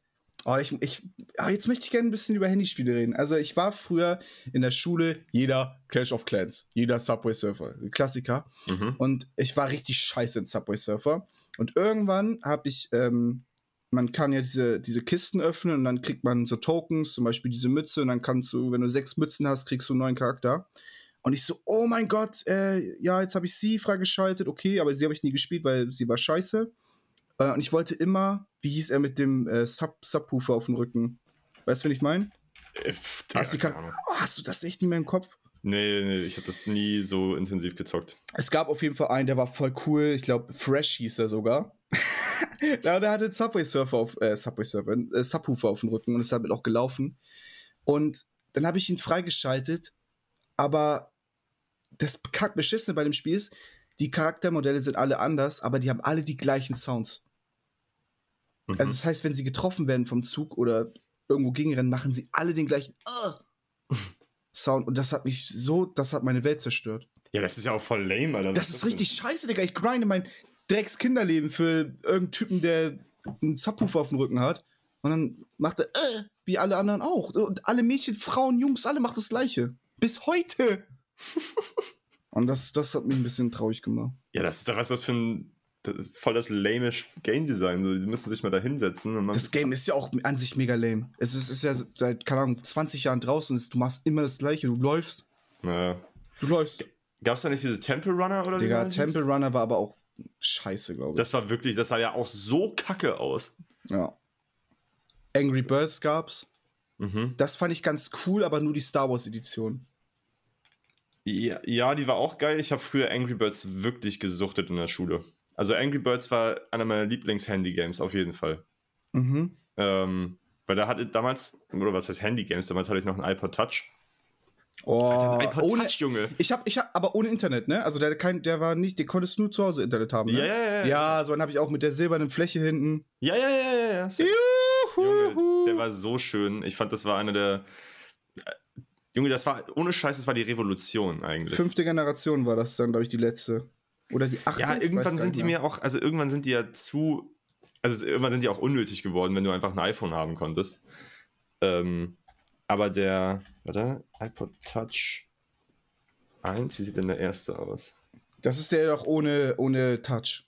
Oh, ich, ich, ah, jetzt möchte ich gerne ein bisschen über Handyspiele reden. Also, ich war früher in der Schule, jeder Clash of Clans, jeder Subway Surfer, Klassiker. Mhm. Und ich war richtig scheiße in Subway Surfer. Und irgendwann habe ich, ähm, man kann ja diese, diese Kisten öffnen und dann kriegt man so Tokens, zum Beispiel diese Mütze. Und dann kannst du, wenn du sechs Mützen hast, kriegst du einen neuen Charakter. Und ich so, oh mein Gott, äh, ja, jetzt habe ich sie freigeschaltet, okay, aber sie habe ich nie gespielt, weil sie war scheiße. Äh, und ich wollte immer, wie hieß er mit dem äh, Sub Subwoofer auf dem Rücken? Weißt du, wen ich meine? Äh, Hast, du oh, hast du das echt nicht mehr im Kopf? Nee, nee, ich hatte das nie so intensiv gezockt. Es gab auf jeden Fall einen, der war voll cool. Ich glaube, Fresh hieß er sogar. ja, der hatte Subway Surfer auf, äh, Subway Surfer, äh, Subwoofer auf dem Rücken und ist damit auch gelaufen. Und dann habe ich ihn freigeschaltet, aber das kack beschissene bei dem Spiel ist, die Charaktermodelle sind alle anders, aber die haben alle die gleichen Sounds. Mhm. Also das heißt, wenn sie getroffen werden vom Zug oder irgendwo gegenrennen, machen sie alle den gleichen äh, Sound und das hat mich so, das hat meine Welt zerstört. ja, das ist ja auch voll lame, Alter. Das ist richtig scheiße, Digga. Ich grinde mein Drecks Kinderleben für irgendeinen Typen, der einen Subwoofer auf dem Rücken hat. Und dann macht er, äh, wie alle anderen auch. Und alle Mädchen, Frauen, Jungs, alle macht das Gleiche. Bis heute. Und das, das hat mich ein bisschen traurig gemacht. Ja, das ist was ist das für ein. Das voll das lame Game Design. So, die müssen sich mal da hinsetzen. Das Game ist ja auch an sich mega lame. Es ist, ist ja seit, keine Ahnung, 20 Jahren draußen. Du machst immer das Gleiche. Du läufst. Naja. Du läufst. Gab es da nicht dieses Temple Runner oder wie Digga? Temple Runner war aber auch scheiße, glaube ich. Das war wirklich, das sah ja auch so kacke aus. ja. Angry Birds gab's. Mhm. Das fand ich ganz cool, aber nur die Star Wars Edition. Ja, ja, die war auch geil. Ich habe früher Angry Birds wirklich gesuchtet in der Schule. Also Angry Birds war einer meiner Lieblings-Handy-Games, auf jeden Fall. Mhm. Ähm, weil da hatte damals, oder was heißt Handy-Games, damals hatte ich noch einen iPod Touch. Oh, Alter, ein iPod ohne, Touch, Junge. ich hab, ich hab, aber ohne Internet, ne? Also der, kein, der war nicht, den konntest du nur zu Hause Internet haben, ne? Ja, ja, ja. Ja, so einen habe ich auch mit der silbernen Fläche hinten. Ja, ja, ja, ja, ja. Junge, der war so schön. Ich fand, das war einer der. äh, Junge, das war, ohne Scheiß, das war die Revolution eigentlich. Fünfte Generation war das dann, glaube ich, die letzte. Oder die achte? Ja, irgendwann sind die mehr. mir auch, also irgendwann sind die ja zu, also irgendwann sind die auch unnötig geworden, wenn du einfach ein iPhone haben konntest. Ähm, aber der, warte, iPod Touch 1, wie sieht denn der erste aus? Das ist der doch ohne, ohne Touch.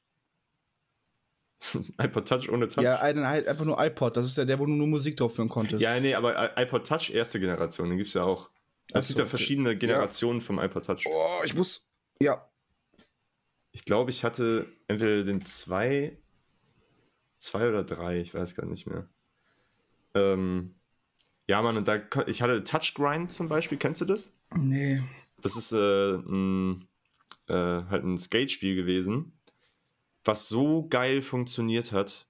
iPod Touch ohne Touch? Ja, ein, halt einfach nur iPod. Das ist ja der, wo du nur Musik drauf hören konntest. Ja, nee, aber iPod Touch erste Generation, den gibt es ja auch. Es gibt so, ja okay. verschiedene Generationen vom iPod Touch. Oh, ich muss. Ja. Ich glaube, ich hatte entweder den 2, 2 oder 3, ich weiß gar nicht mehr. Ähm, ja, Mann, und da, ich hatte Touch Grind zum Beispiel, kennst du das? Nee. Das ist äh, ein, äh, halt ein Skate-Spiel gewesen, was so geil funktioniert hat,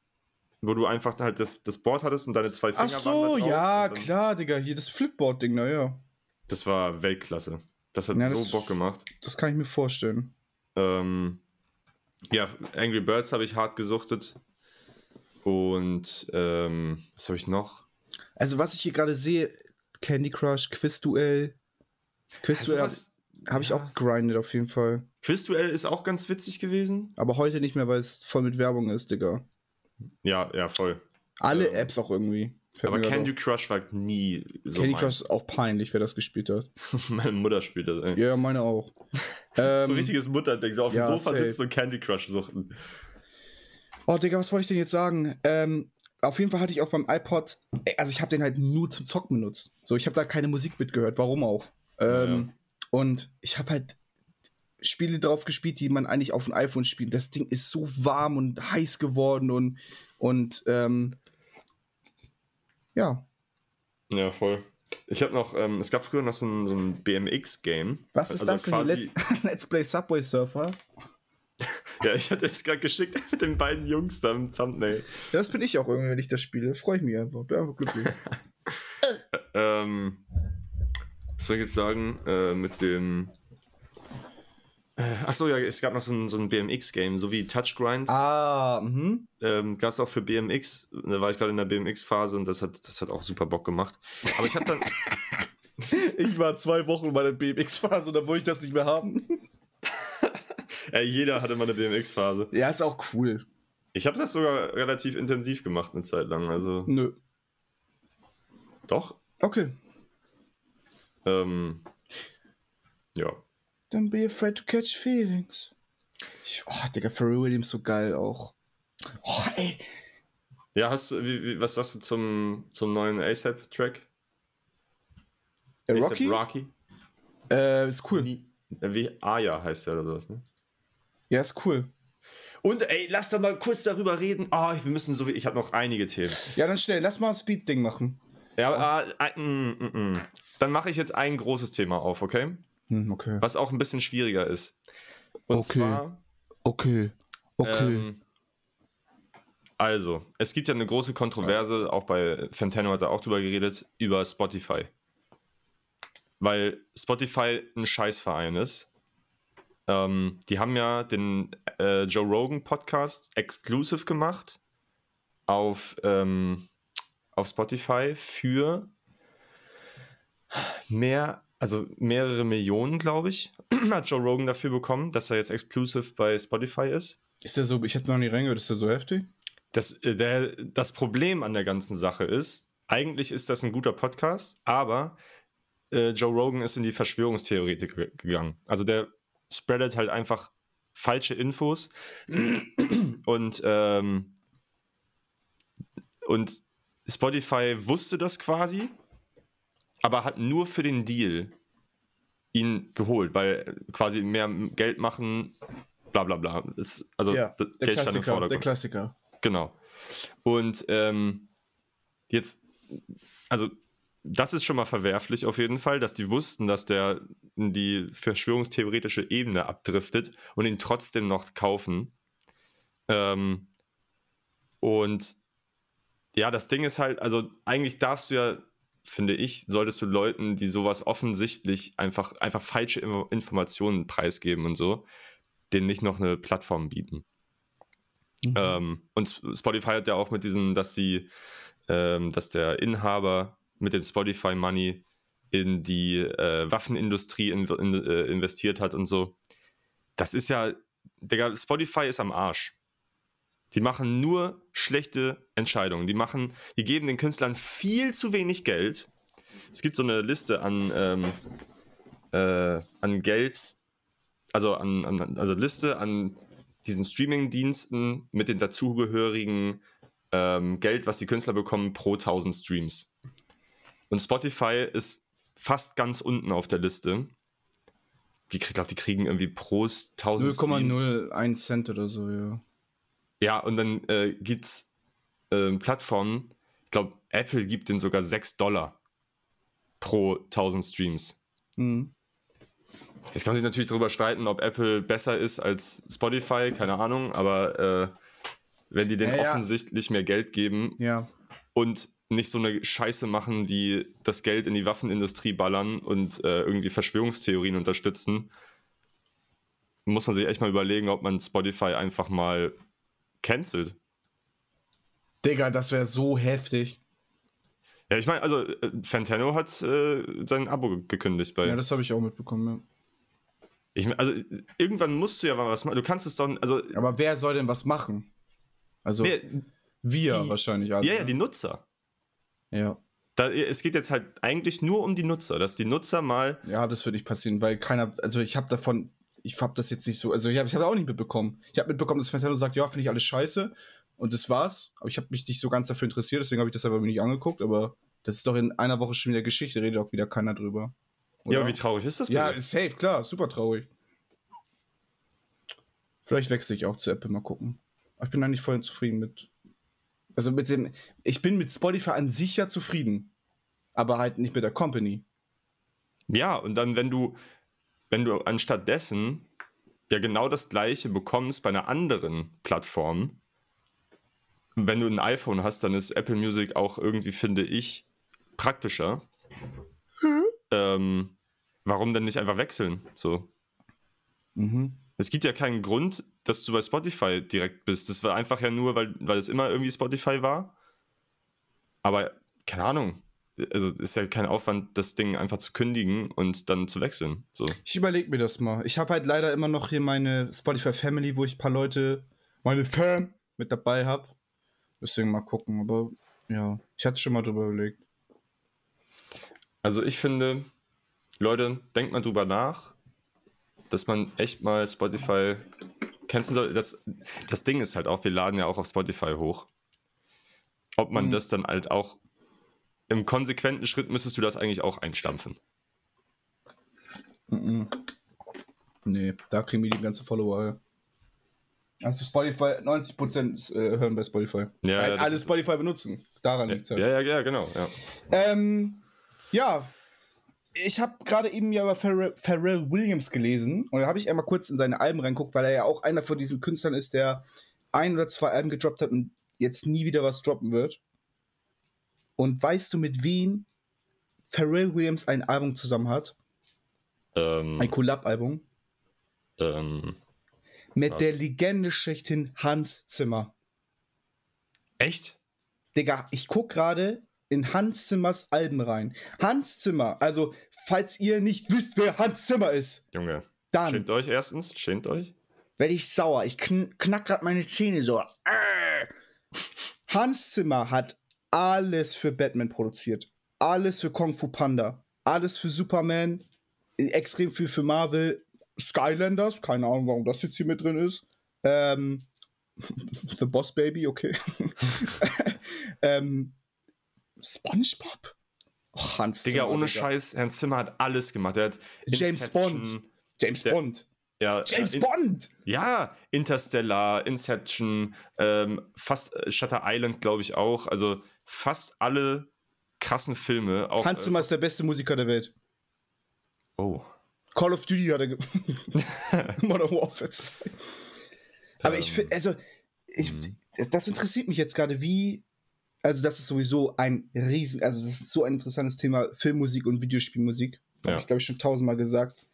wo du einfach halt das, das Board hattest und deine zwei Finger Ach waren so, da drauf ja, klar, Digga. Hier das Flipboard-Ding, naja. Das war Weltklasse. Das hat Ja, so das- Bock gemacht. Das kann ich mir vorstellen. Ähm, ja, Angry Birds habe ich hart gesuchtet. Und ähm, was habe ich noch? Also, was ich hier gerade sehe, Candy Crush, Quizduell. Quizduell habe was, hab ich ja. auch gegrindet auf jeden Fall. Quizduell ist auch ganz witzig gewesen. Aber heute nicht mehr, weil es voll mit Werbung ist, Digga. Ja, ja, voll. Alle Ähm, Apps auch irgendwie. Fällt Aber Candy. Crush war nie so Candy mein. Crush ist auch peinlich, wer das gespielt hat. Meine Mutter spielt das. Ey. Ja, meine auch. so ähm, ein richtiges Mutterding, so auf dem ja, Sofa safe. sitzen und Candy Crush suchten. oh, Digga, was wollte ich denn jetzt sagen? Ähm, auf jeden Fall hatte ich auf meinem iPod, ey, also ich habe den halt nur zum Zocken benutzt. So, ich habe da keine Musik mitgehört, warum auch. Ähm, Ja. Und ich habe halt Spiele drauf gespielt, die man eigentlich auf dem iPhone spielt. Das Ding ist so warm und heiß geworden und, und ähm, ja. Ja, voll. Ich habe noch, ähm, es gab früher noch so ein, so ein BMX-Game. Was ist Also das quasi- Let's, Let's Play Subway Surfer? Ja, ich hatte es gerade geschickt mit den beiden Jungs da im Thumbnail. Ja, das bin ich auch irgendwie, wenn ich das spiele. Freue ich mich einfach. Bin einfach glücklich. Ähm, was soll ich jetzt sagen? Äh, mit dem. Äh, achso, ja, es gab noch so ein, so ein BMX-Game, so wie Touch Grind. ah, mhm. Ähm, gab es auch für BMX. Da war ich gerade in der BMX-Phase und das hat, das hat auch super Bock gemacht. Aber ich habe dann. Ich war zwei Wochen in meiner BMX-Phase und dann wollte ich das nicht mehr haben. Äh, jeder hatte mal eine BMX-Phase. Ja, ist auch cool. Ich habe das sogar relativ intensiv gemacht eine Zeit lang. Also, Nö. doch. Okay. Ähm, ja. Don't be afraid to catch feelings. Ich, oh, Digga, Pharrell Williams so geil auch. Oh, ey. Ja, hast du, wie, wie, was sagst du zum, zum neuen ASAP-Track? Äh, ASAP Rocky? Rocky? Äh, ist cool. Wie, wie Aya heißt der oder sowas, ne? Ja, ist cool. Und ey, lass doch mal kurz darüber reden. Oh, wir müssen so wie. Ich habe noch einige Themen. Ja, dann schnell, lass mal ein Speed-Ding machen. Ja, äh, äh, mm, mm, mm. Dann mache ich jetzt ein großes Thema auf, okay? Hm, okay. Was auch ein bisschen schwieriger ist. Und Okay. zwar. Okay. Ähm, also, es gibt ja eine große Kontroverse, auch bei Fantano hat er auch drüber geredet, über Spotify. Weil Spotify ein Scheißverein ist. Ähm, die haben ja den äh, Joe Rogan Podcast exclusive gemacht auf, ähm, auf Spotify für mehr, also mehrere Millionen, glaube ich, hat Joe Rogan dafür bekommen, dass er jetzt exclusive bei Spotify ist. Ist der so, ich hätte noch nie reingehört, ist der so heftig? Das, äh, der, das Problem an der ganzen Sache ist, eigentlich ist das ein guter Podcast, aber äh, Joe Rogan ist in die Verschwörungstheoretik ge- gegangen. Also der spreadet halt einfach falsche Infos und, ähm, und Spotify wusste das quasi, aber hat nur für den Deal ihn geholt, weil quasi mehr Geld machen, bla bla bla. Ist, also Ja, Der Geld stand im Klassiker, Vordergrund. der Klassiker. Genau. Und ähm, jetzt, also das ist schon mal verwerflich auf jeden Fall, dass die wussten, dass der in die verschwörungstheoretische Ebene abdriftet und ihn trotzdem noch kaufen. Ähm, und ja, das Ding ist halt, also eigentlich darfst du ja, finde ich, solltest du Leuten, die sowas offensichtlich einfach, einfach falsche Info- Informationen preisgeben und so, denen nicht noch eine Plattform bieten. Ähm, und Sp- Spotify hat ja auch mit diesen, dass sie, ähm, dass der Inhaber mit dem Spotify Money in die äh, Waffenindustrie in, in, äh, investiert hat und so. Das ist ja, Digga, Spotify ist am Arsch. Die machen nur schlechte Entscheidungen. Die machen, die geben den Künstlern viel zu wenig Geld. Es gibt so eine Liste an, ähm, äh, an Geld, also an, an also Liste an diesen Streaming-Diensten mit den dazugehörigen ähm, Geld, was die Künstler bekommen pro 1000 Streams. Und Spotify ist fast ganz unten auf der Liste. Die, ich glaube, die kriegen irgendwie pro 1000 Streams. 0,01 Cent oder so, ja. Ja, und dann äh, gibt es ähm, Plattformen, ich glaube, Apple gibt denen sogar 6 Dollar pro 1000 Streams. Mhm. Jetzt kann man sich natürlich darüber streiten, ob Apple besser ist als Spotify, keine Ahnung, aber äh, wenn die denen Ja, ja. offensichtlich mehr Geld geben Ja. und nicht so eine Scheiße machen, wie das Geld in die Waffenindustrie ballern und äh, irgendwie Verschwörungstheorien unterstützen, muss man sich echt mal überlegen, ob man Spotify einfach mal cancelt. Digga, das wäre so heftig. Ja, ich meine, also äh, Fantano hat äh, sein Abo ge- gekündigt bei. Ja, das habe ich auch mitbekommen, ich, mein, also irgendwann musst du ja was machen. Du kannst es doch, also ja. Aber wer soll denn was machen? Also, wer, wir die- wahrscheinlich alle. ja, ja, ne? die Nutzer. Ja. Da, es geht jetzt halt eigentlich nur um die Nutzer, dass die Nutzer mal. Ja, das wird nicht passieren, weil keiner, also ich habe davon, ich habe das jetzt nicht so, also ich habe ich hab auch nicht mitbekommen. Ich habe mitbekommen, dass Fantano sagt, ja, finde ich alles scheiße und das war's. Aber ich habe mich nicht so ganz dafür interessiert, deswegen habe ich das aber mir nicht angeguckt. Aber das ist doch in einer Woche schon wieder Geschichte, redet auch wieder keiner drüber. Ja, Oder? wie traurig ist das? ja, bitte? ist safe, klar, super traurig. Vielleicht wechsle ich auch zu Apple, mal gucken. Aber ich bin eigentlich voll zufrieden mit. Also mit dem. Ich bin mit Spotify an sich ja zufrieden. Aber halt nicht mit der Company. Ja, und dann, wenn du, wenn du anstatt dessen ja genau das gleiche bekommst bei einer anderen Plattform, wenn du ein iPhone hast, dann ist Apple Music auch irgendwie, finde ich, praktischer. Hm? Ähm, warum denn nicht einfach wechseln? So. Mhm. Es gibt ja keinen Grund, dass du bei Spotify direkt bist. Das war einfach ja nur, weil, weil es immer irgendwie Spotify war. Aber keine Ahnung. Also ist ja kein Aufwand, das Ding einfach zu kündigen und dann zu wechseln. So. Ich überlege mir das mal. Ich habe halt leider immer noch hier meine Spotify Family, wo ich ein paar Leute, meine Fan, mit dabei habe. Deswegen mal gucken. Aber ja, ich hatte schon mal drüber überlegt. Also ich finde, Leute, denkt mal drüber nach, dass man echt mal Spotify canceln soll. Das, das Ding ist halt auch, wir laden ja auch auf Spotify hoch. Ob man Mhm. das dann halt auch im konsequenten Schritt müsstest du das eigentlich auch einstampfen. Mhm. Nee, da kriegen wir die ganzen Follower. Also Spotify, 90% äh, hören bei Spotify. Ja, ja, alle Spotify benutzen. Daran Ja, liegt es halt. ja, ja, ja, genau. Ja. Ähm, ja, ich habe gerade eben ja über Pharrell, Pharrell Williams gelesen und da habe ich einmal kurz in seine Alben reinguckt, weil er ja auch einer von diesen Künstlern ist, der ein oder zwei Alben gedroppt hat und jetzt nie wieder was droppen wird. Und weißt du, mit wem Pharrell Williams ein Album zusammen hat? Ähm, Ein Collab-Album? ähm, Mit Was? der Legende schlechthin Hans Zimmer. echt? Digga, ich guck gerade in Hans Zimmers Alben rein. Hans Zimmer, also falls ihr nicht wisst, wer Hans Zimmer ist, Junge. dann Schämt euch erstens, schämt euch. werde ich sauer. Ich kn knack grad meine Zähne so. Äh. Hans Zimmer hat alles für Batman produziert. Alles für Kung Fu Panda. Alles für Superman. Extrem viel für Marvel. Skylanders. Keine Ahnung, warum das jetzt hier mit drin ist. Ähm, The Boss Baby, okay. ähm, SpongeBob. Oh, Hans Digga, Zimmer, ohne Digga. Scheiß, Hans Zimmer hat alles gemacht. Er hat James Inception, Bond. James Der- Bond. Ja, James äh, in, Bond! Ja, Interstellar, Inception, ähm, fast äh, Shutter Island, glaube ich auch. Also fast alle krassen Filme. Auch, Hans äh, Zimmer ist der beste Musiker der Welt. Oh. Call of Duty hat er Modern Warfare 2. Aber ich Ähm, finde, also, ich, mhm. das interessiert mich jetzt gerade, wie. Also, das ist sowieso ein riesen, also, das ist so ein interessantes Thema, Filmmusik und Videospielmusik. Ja. Habe ich, glaube ich, schon tausendmal gesagt.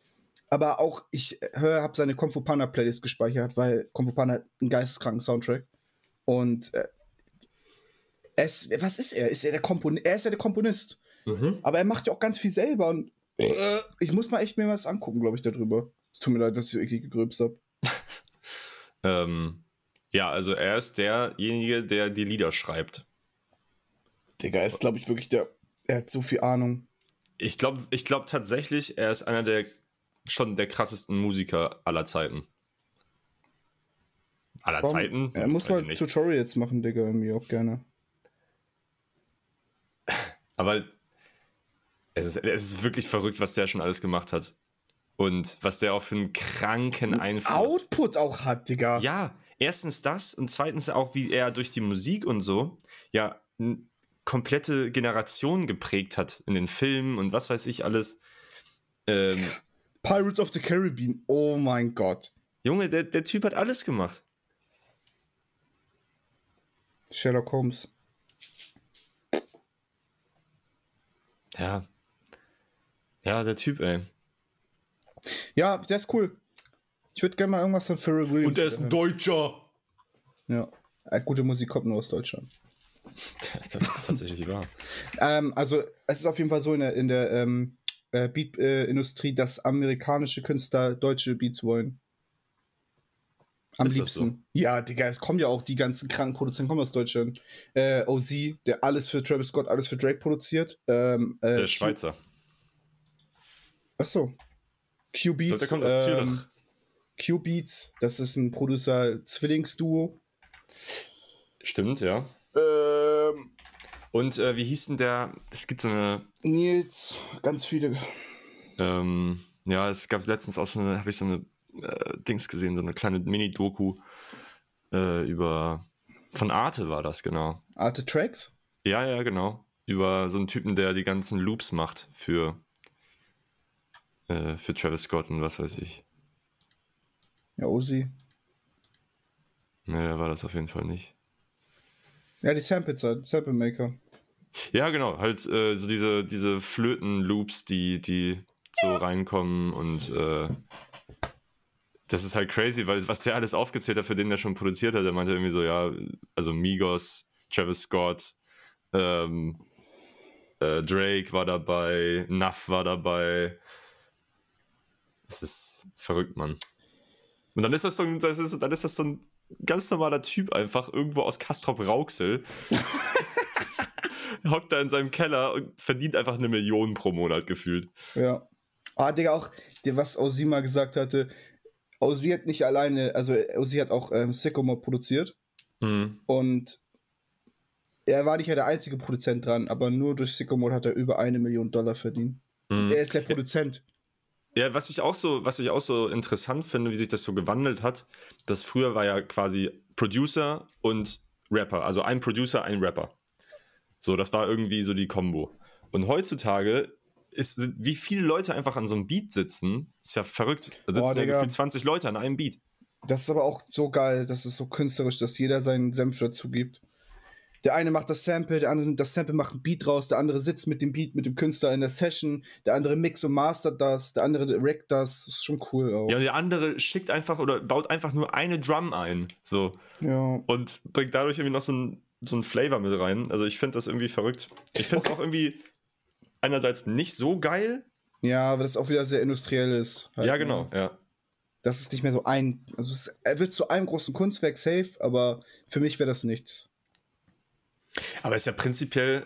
Aber auch, ich höre, habe seine Kung Fu Panda Playlist gespeichert, weil Kung Fu Panda hat einen geisteskranken Soundtrack. Und äh, es, was ist er? Ist er der Komponist? Er ist ja der Komponist. Mhm. Aber er macht ja auch ganz viel selber und äh, ich muss mal echt mir was angucken, glaube ich, darüber. Es tut mir leid, dass ich irgendwie gegröbst habe. Ähm, ja, also er ist derjenige, der die Lieder schreibt. Digga, er ist, glaube ich, wirklich der. Er hat so viel Ahnung. Ich glaube ich glaub tatsächlich, er ist einer der schon der krassesten Musiker aller Zeiten. Aller Warum- Zeiten? Er muss Weiß mal. Tutorials machen, Digga, irgendwie auch gerne. Aber es ist, es ist wirklich verrückt, was der schon alles gemacht hat. Und was der auch für einen kranken Einfluss. Output auch hat, Digga. Ja, erstens das und zweitens auch, wie er durch die Musik und so ja komplette Generation geprägt hat in den Filmen und was weiß ich alles. Ähm, Pirates of the Caribbean, oh mein Gott. Junge, der, der Typ hat alles gemacht. Sherlock Holmes. Ja. Ja, der Typ, ey. Ja, der ist cool. Ich würde gerne mal irgendwas von Pharrell Williams. hören. Deutscher. Ja. Äh, Gute Musik kommt nur aus Deutschland. Das ist tatsächlich wahr. Ähm, also, es ist auf jeden Fall so in der, in der ähm, äh, Beat-Industrie, dass amerikanische Künstler deutsche Beats wollen. Am Ist das liebsten. Ja, Digga, es kommen ja auch die ganzen kranken Produzenten kommen aus Deutschland. Äh, OZ, der alles für Travis Scott, alles für Drake produziert. Ähm, äh, Der Q- Schweizer. Achso. Q-Beats. Der kommt aus Zürich. Q-Beats, das ist ein Producer-Zwillingsduo. Stimmt, ja. Ähm, Und äh, wie hieß denn der? Es gibt so eine. Nils, ganz viele. Ähm, ja, es gab letztens auch so eine, habe ich so eine äh, Dings gesehen, so eine kleine Mini-Doku äh, über. Von Arte war das, genau. Arte Tracks? Ja, ja, genau. Über so einen Typen, der die ganzen Loops macht für, äh, für Travis Scott und was weiß ich. Ja, Ozzy. Ne, da war das auf jeden Fall nicht. Ja, die Samples Sample Maker. Ja, genau, halt äh, so diese, diese Flöten-Loops, die, die so reinkommen und äh, das ist halt crazy, weil was der alles aufgezählt hat, für den der schon produziert hat, der meinte irgendwie so, ja, also Migos, Travis Scott, ähm, äh, Drake war dabei, Nuff war dabei. Das ist verrückt, Mann. Und dann ist das so ein, das ist, dann ist das so ein ganz normaler Typ einfach irgendwo aus Kastrop Rauxel. Hockt da in seinem Keller und verdient einfach eine Million pro Monat gefühlt. Ja. Ah, Digga, auch, was Ozzy mal gesagt hatte, Ozzy hat nicht alleine, also Ozzy hat auch ähm, Sycamore produziert. Mhm. Und er war nicht der einzige Produzent dran, aber nur durch Sycamore hat er über eine Million Dollar verdient. Mhm. Er ist der Produzent. Ja, was ich auch so, was ich auch so interessant finde, wie sich das so gewandelt hat, das früher war ja quasi Producer und Rapper, also ein Producer, ein Rapper. So, das war irgendwie so die Kombo. Und heutzutage ist, wie viele Leute einfach an so einem Beat sitzen, ist ja verrückt. Da sitzen Boah, ja gefühlt 20 Leute an einem Beat. Das ist aber auch so geil, das ist so künstlerisch, dass jeder seinen Senf dazu gibt. Der eine macht das Sample, der andere das Sample macht ein Beat raus, der andere sitzt mit dem Beat, mit dem Künstler in der Session, der andere mix und mastert das, der andere rackt das. das ist schon cool auch. Ja, und der andere schickt einfach oder baut einfach nur eine Drum ein. So. Ja. Und bringt dadurch irgendwie noch so ein, so ein Flavor mit rein. Also ich finde das irgendwie verrückt. Ich finde es auch irgendwie einerseits nicht so geil. Ja, aber das ist auch wieder sehr industriell ist. halt, ja, ne? genau, ja. Das ist nicht mehr so ein. Also es, er wird zu einem großen Kunstwerk safe, aber für mich wäre das nichts. Aber ist ja prinzipiell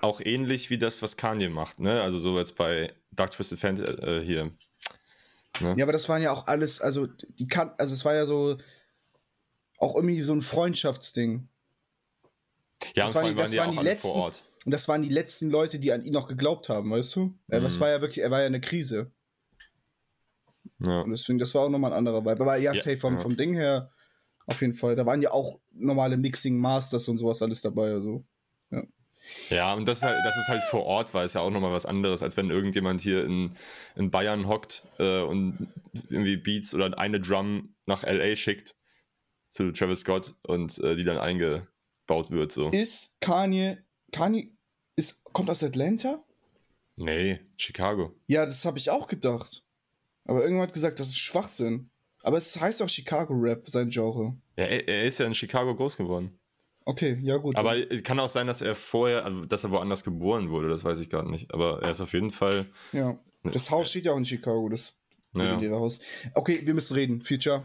auch ähnlich wie das, was Kanye macht, ne? Also so jetzt bei Dark Twisted Fan äh, hier. Ja, aber das waren ja auch alles, also die kann, also es war ja so auch irgendwie so ein Freundschaftsding. Ja, Das und waren das waren die ja waren die letzten-. Und das waren die letzten Leute, die an ihn noch geglaubt haben, weißt du? Äh, Das Mhm. war ja wirklich, er war ja eine Krise. Ja. Und deswegen, das war auch nochmal ein anderer Vibe. Aber ja, Ja, safe vom, ja. vom Ding her, auf jeden Fall. Da waren ja auch normale Mixing Masters und sowas alles dabei. Also. Ja, und das, ist halt, das ist halt vor Ort, war es ja auch nochmal was anderes, als wenn irgendjemand hier in, in Bayern hockt äh, und irgendwie Beats oder eine Drum nach LA schickt zu Travis Scott und äh, die dann eingebaut wird. So. Ist Kanye, Kanye ist, kommt aus Atlanta? Nee, Chicago. Ja, das habe ich auch gedacht. Aber irgendjemand hat gesagt, das ist Schwachsinn. Aber es heißt auch Chicago Rap, sein Genre. Ja, er, er ist ja in Chicago groß geworden. Okay, ja gut. Aber es kann auch sein, dass er vorher, also dass er woanders geboren wurde, das weiß ich gerade nicht. Aber er ist auf jeden Fall. ja. Das Haus steht ja auch in Chicago, das legendäre Haus. Okay, wir müssen reden. Future.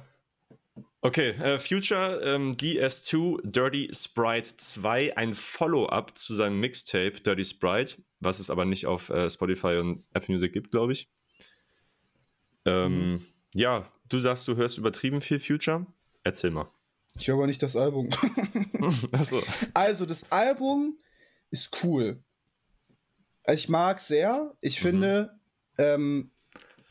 Okay, äh, Future ähm, DS2 Dirty Sprite 2, ein Follow-up zu seinem Mixtape Dirty Sprite, was es aber nicht auf äh, Spotify und Apple Music gibt, glaube ich. Ähm, Ja, du sagst, du hörst übertrieben viel Future. Erzähl mal. Ich höre aber nicht das Album. Achso. Also, das Album ist cool. Ich mag sehr. Ich Mhm. finde, ähm,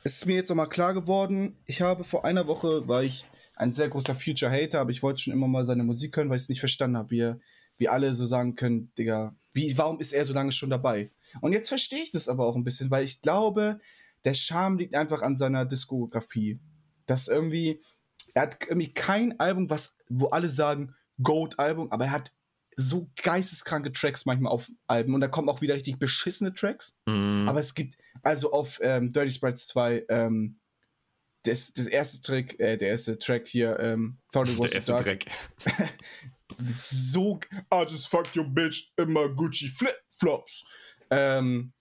es ist mir jetzt nochmal klar geworden, ich habe vor einer Woche, war ich ein sehr großer Future-Hater, aber ich wollte schon immer mal seine Musik hören, weil ich es nicht verstanden habe, wie, er- wie alle so sagen können, Digga, wie, warum ist er so lange schon dabei? Und jetzt verstehe ich das aber auch ein bisschen, weil ich glaube, der Charme liegt einfach an seiner Diskografie. Das irgendwie, er hat irgendwie kein Album, was, wo alle sagen, Goat-Album, aber er hat so geisteskranke Tracks manchmal auf Alben und da kommen auch wieder richtig beschissene Tracks. Mhm. Aber es gibt, also auf ähm, Dirty Sprites 2, ähm, das, das erste Track, äh, der erste Track hier, ähm, Thought It Was der so erste Dark, Dreck. so, I just fucked your bitch in my Gucci Flip-Flops. Ähm,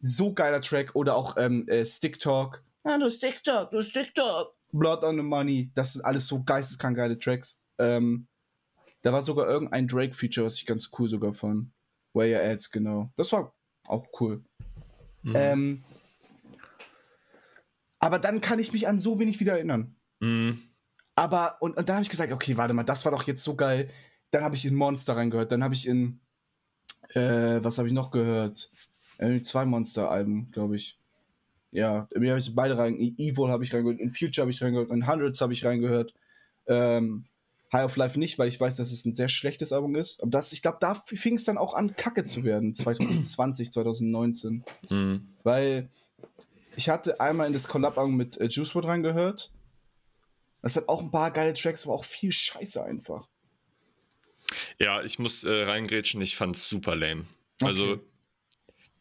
so geiler Track oder auch ähm, äh, Stick Talk. Ah, du Stick Talk, du Stick Talk. Blood on the Money, das sind alles so geisteskrank geile Tracks. Ähm, da war sogar irgendein Drake-Feature, was ich ganz cool sogar fand. Where You At, genau. Das war auch cool. Mhm. Ähm, aber dann kann ich mich an so wenig wieder erinnern. Mhm. Aber, und, und dann habe ich gesagt, okay, warte mal, das war doch jetzt so geil. Dann habe ich in Monster reingehört. Dann habe ich in, äh, was habe ich noch gehört? Äh, zwei Monster-Alben, glaube ich. Ja, mir habe ich beide rein. Evil habe ich reingehört, in Future habe ich reingehört, in Hundreds habe ich reingehört. Ähm, High of Life nicht, weil ich weiß, dass es ein sehr schlechtes Album ist. Aber das, ich glaube, da fing es dann auch an, kacke zu werden, 2020, 2019. Mhm. Weil ich hatte einmal in das Collab-Album mit äh, Juice WRLD reingehört. Das hat auch ein paar geile Tracks, aber auch viel Scheiße einfach. Ja, ich muss äh, reingrätschen, ich fand's super lame. Okay. Also,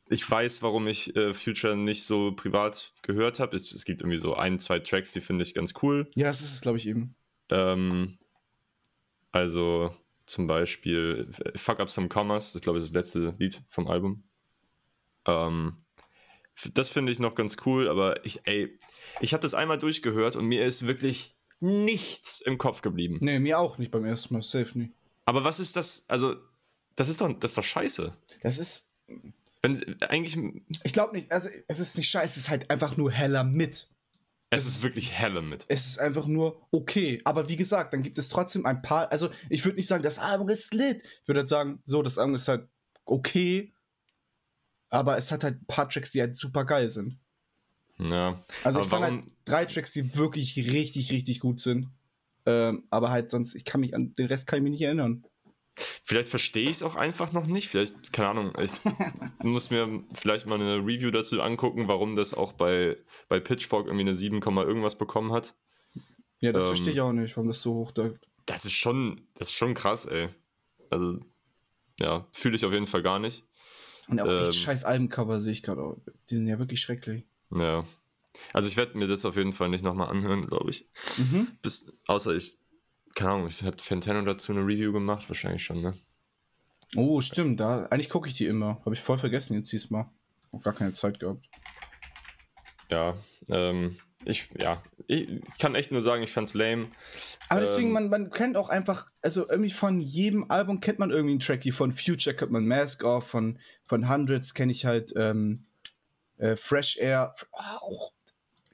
ich weiß, warum ich äh, Future nicht so privat gehört habe. Es, es gibt irgendwie so ein, zwei Tracks, die finde ich ganz cool. Ja, das ist es, glaube ich, eben. Ähm, also zum Beispiel äh, Fuck Up Some Commas, das glaube ich das letzte Lied vom Album. Ähm, das finde ich noch ganz cool, aber ich, ey, ich habe das einmal durchgehört und mir ist wirklich nichts im Kopf geblieben. Nee, mir auch nicht beim ersten Mal, safe nicht. Aber was ist das? Also, das ist doch, das ist doch scheiße. Das ist, Wenn eigentlich, ich glaube nicht, also es ist nicht scheiße, es ist halt einfach nur heller mit. es ist wirklich helle mit. Es ist einfach nur okay. Aber wie gesagt, dann gibt es trotzdem ein paar, also ich würde nicht sagen, das Album ist lit. Ich würde halt sagen, so, das Album ist halt okay. Aber es hat halt ein paar Tracks, die halt super geil sind. Ja. Also Aber ich fand halt drei Tracks, die wirklich richtig, richtig gut sind. Ähm, aber halt sonst, ich kann mich an den Rest kann ich mich nicht erinnern. Vielleicht verstehe ich es auch einfach noch nicht. Vielleicht, keine Ahnung, ich muss mir vielleicht mal eine Review dazu angucken, warum das auch bei, bei Pitchfork irgendwie eine 7, Komma irgendwas bekommen hat. Ja, das Ähm, verstehe ich auch nicht, warum das so hoch da. Das ist schon, das ist schon krass, ey. Also, ja, fühle ich auf jeden Fall gar nicht. Und auch echt ähm, scheiß Albencover sehe ich gerade. Die sind ja wirklich schrecklich. Ja. Also ich werde mir das auf jeden Fall nicht nochmal anhören, glaube ich. Mhm. Bis, außer ich, keine Ahnung, ich hat Fantano dazu eine Review gemacht, wahrscheinlich schon, ne? Oh, stimmt. Da, eigentlich gucke ich die immer. Habe ich voll vergessen jetzt diesmal. Auch gar keine Zeit gehabt. Ja, ähm, ich, ja, ich kann echt nur sagen, ich fand's lame. Aber deswegen, Ähm, man, man kennt auch einfach, also irgendwie von jedem Album kennt man irgendwie einen Track. Wie von Future kennt man Mask Off, von, von Hundreds kenne ich halt ähm, äh, Fresh Air. Auch,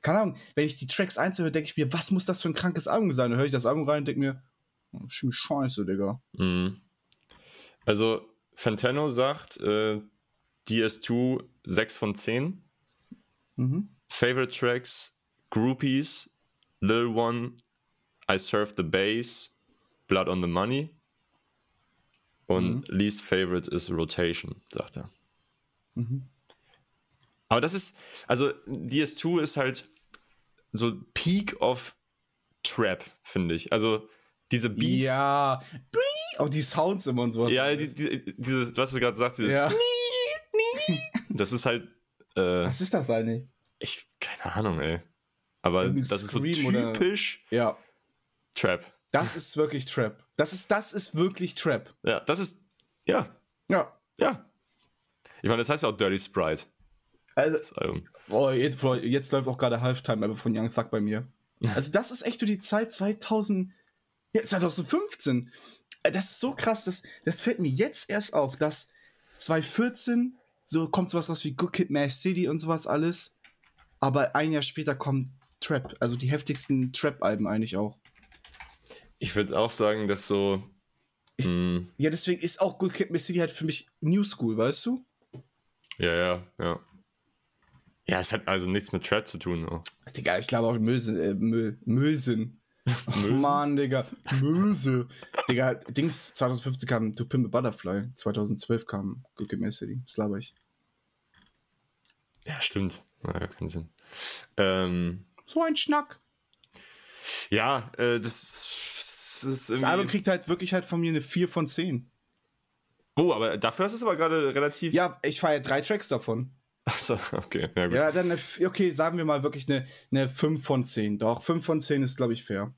keine Ahnung, wenn ich die Tracks einzeln denke ich mir, was muss das für ein krankes Album sein? Dann höre ich das Album rein und denke mir, oh, schön scheiße, Digga. Mhm. Also, Fantano sagt, äh, DS2 6 von 10. Mhm. Favorite Tracks, Groupies, Lil One, I Serve the Bass, Blood on the Money. Und Least Favorite ist Rotation, sagt er. Mhm. Aber das ist, also DS2 ist halt so Peak of Trap, finde ich. Also diese Beats. Ja, auch die Sounds immer und so. Ja, die, die, dieses, was du gerade sagst, dieses, Ja. das ist halt, äh, Was ist das eigentlich? ich, keine Ahnung, ey. Aber das ist so Scream oder- typisch Ja, Trap. das ist wirklich Trap. Das ist, das ist wirklich Trap. Ja, das ist, ja, Ja. ja. Ich meine, das heißt ja auch Dirty Sprite. Also. Boah, jetzt, jetzt läuft auch gerade Halftime aber von Young Thug bei mir. Also das ist echt so die Zeit 2000, ja, 2015. Äh, Das ist so krass, das, das fällt mir jetzt erst auf, dass 2014 so kommt sowas raus wie Good Kid, Mad City und sowas alles. Aber ein Jahr später kommt Trap, also die heftigsten Trap-Alben eigentlich auch. Ich würde auch sagen, dass so, Ich- mh, Ja, deswegen ist auch Good Kid, City halt für mich New School, weißt du? ja, ja, ja. Ja, es hat also nichts mit Trap zu tun. Oh. Digga, ich glaube auch Mösen, äh, Mö, Mösen. Oh? Mann, Digga. Möse. Digga, Dings, 2015 kam To Pimp a Butterfly. 2012 kam Good Kid, City. Das laber ich. Ja, stimmt. Na, ja, keinen Sinn. Ähm, So ein Schnack. ja, äh, das, das ist Das Album irgendwie... kriegt halt wirklich halt von mir eine 4 von 10. Oh, aber dafür ist es aber gerade relativ... Ja, ich feiere drei Tracks davon. Achso, okay, ja gut. Ja, dann, okay, sagen wir mal wirklich eine, eine 5 von 10. Doch, 5 von 10 ist, glaube ich, fair.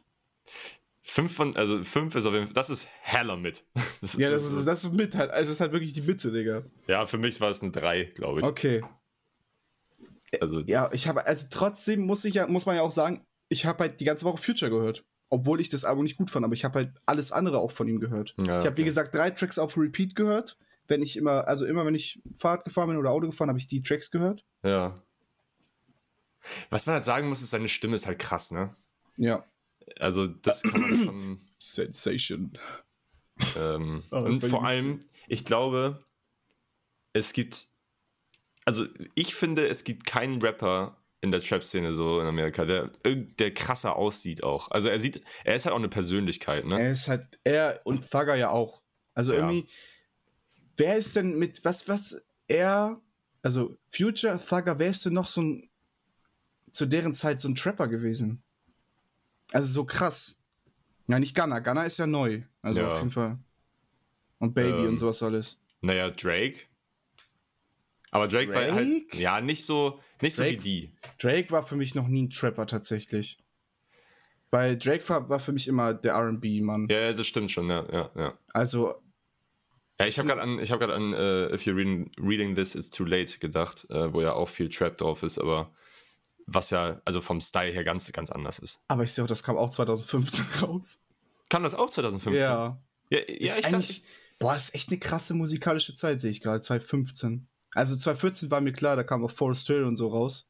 Fünf von, also fünf ist auf jeden Fall, das ist heller mit. Das, Ja, das ist, das ist mit halt. Also, es ist halt wirklich die Mitte, Digga. ja, für mich war es ein drei, glaube ich. Okay. Also, Ja, ich habe, also trotzdem muss ich ja, muss man ja auch sagen, ich habe halt die ganze Woche Future gehört. Obwohl ich das Album nicht gut fand, aber ich habe halt alles andere auch von ihm gehört. Ja, ich habe, wie gesagt, drei Tracks auf Repeat gehört. Wenn ich immer, also immer, wenn ich Fahrrad gefahren bin oder Auto gefahren, habe ich die Tracks gehört. Ja. Was man halt sagen muss, ist, seine Stimme ist halt krass, ne? Ja. Also, das kann man schon. Sensation. Ähm, Oh, und vor allem, ich glaube, es gibt. Also, ich finde, es gibt keinen Rapper, in der Trap-Szene so in Amerika, der, der krasser aussieht auch. Also er sieht, er ist halt auch eine Persönlichkeit, ne? Er ist halt, er und Thugger ja auch. Also Ja. irgendwie, wer ist denn mit, was, was, er, also Future, Thugger, wer ist denn noch so ein, zu deren Zeit so ein Trapper gewesen? Also so krass. Ja, nicht Gunner, Gunner ist ja neu. Also Ja. auf jeden Fall. Und Baby Ähm, und sowas alles. Naja, Drake. Aber Drake, war halt, Drake? ja, nicht so, nicht so wie Drake? die. Drake war für mich noch nie ein Trapper tatsächlich. Weil Drake war, war für mich immer der RB-Mann. Ja, ja, das stimmt schon, ja, ja, ja. Also, Ja, ich habe gerade an, ich gerade an äh, If You're reading, reading This, It's Too Late gedacht, äh, wo ja auch viel Trap drauf ist, aber was ja, also vom Style her ganz, ganz anders ist. aber ich sehe auch, das kam auch 2015 raus. Kam das auch 2015? Ja. Ja, ja ist ich dachte, boah, das ist echt eine krasse musikalische Zeit, sehe ich gerade, 2015. Also 2014 war mir klar, da kam auch Forest Hill und so raus.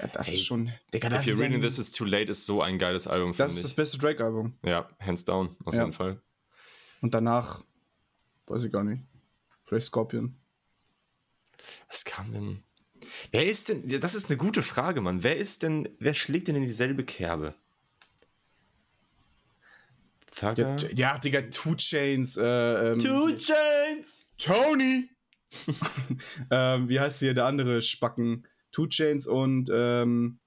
Ja, das Ey, ist schon. Digga, das, If You're ist, Reading ja- This, It's Too Late ist so ein geiles Album, das ist das ich. beste Drake-Album. Ja, hands down, auf Ja. jeden Fall. Und danach, weiß ich gar nicht. Vielleicht Scorpion. Was kam denn? Wer ist denn, das ist eine gute Frage, Mann. Wer ist denn, wer schlägt denn in dieselbe Kerbe? Ja, Thugger? t- ja Digga, Two Chains. Äh, ähm, Chains! Tony! ähm, wie heißt hier der andere Spacken? Two Chains und ähm,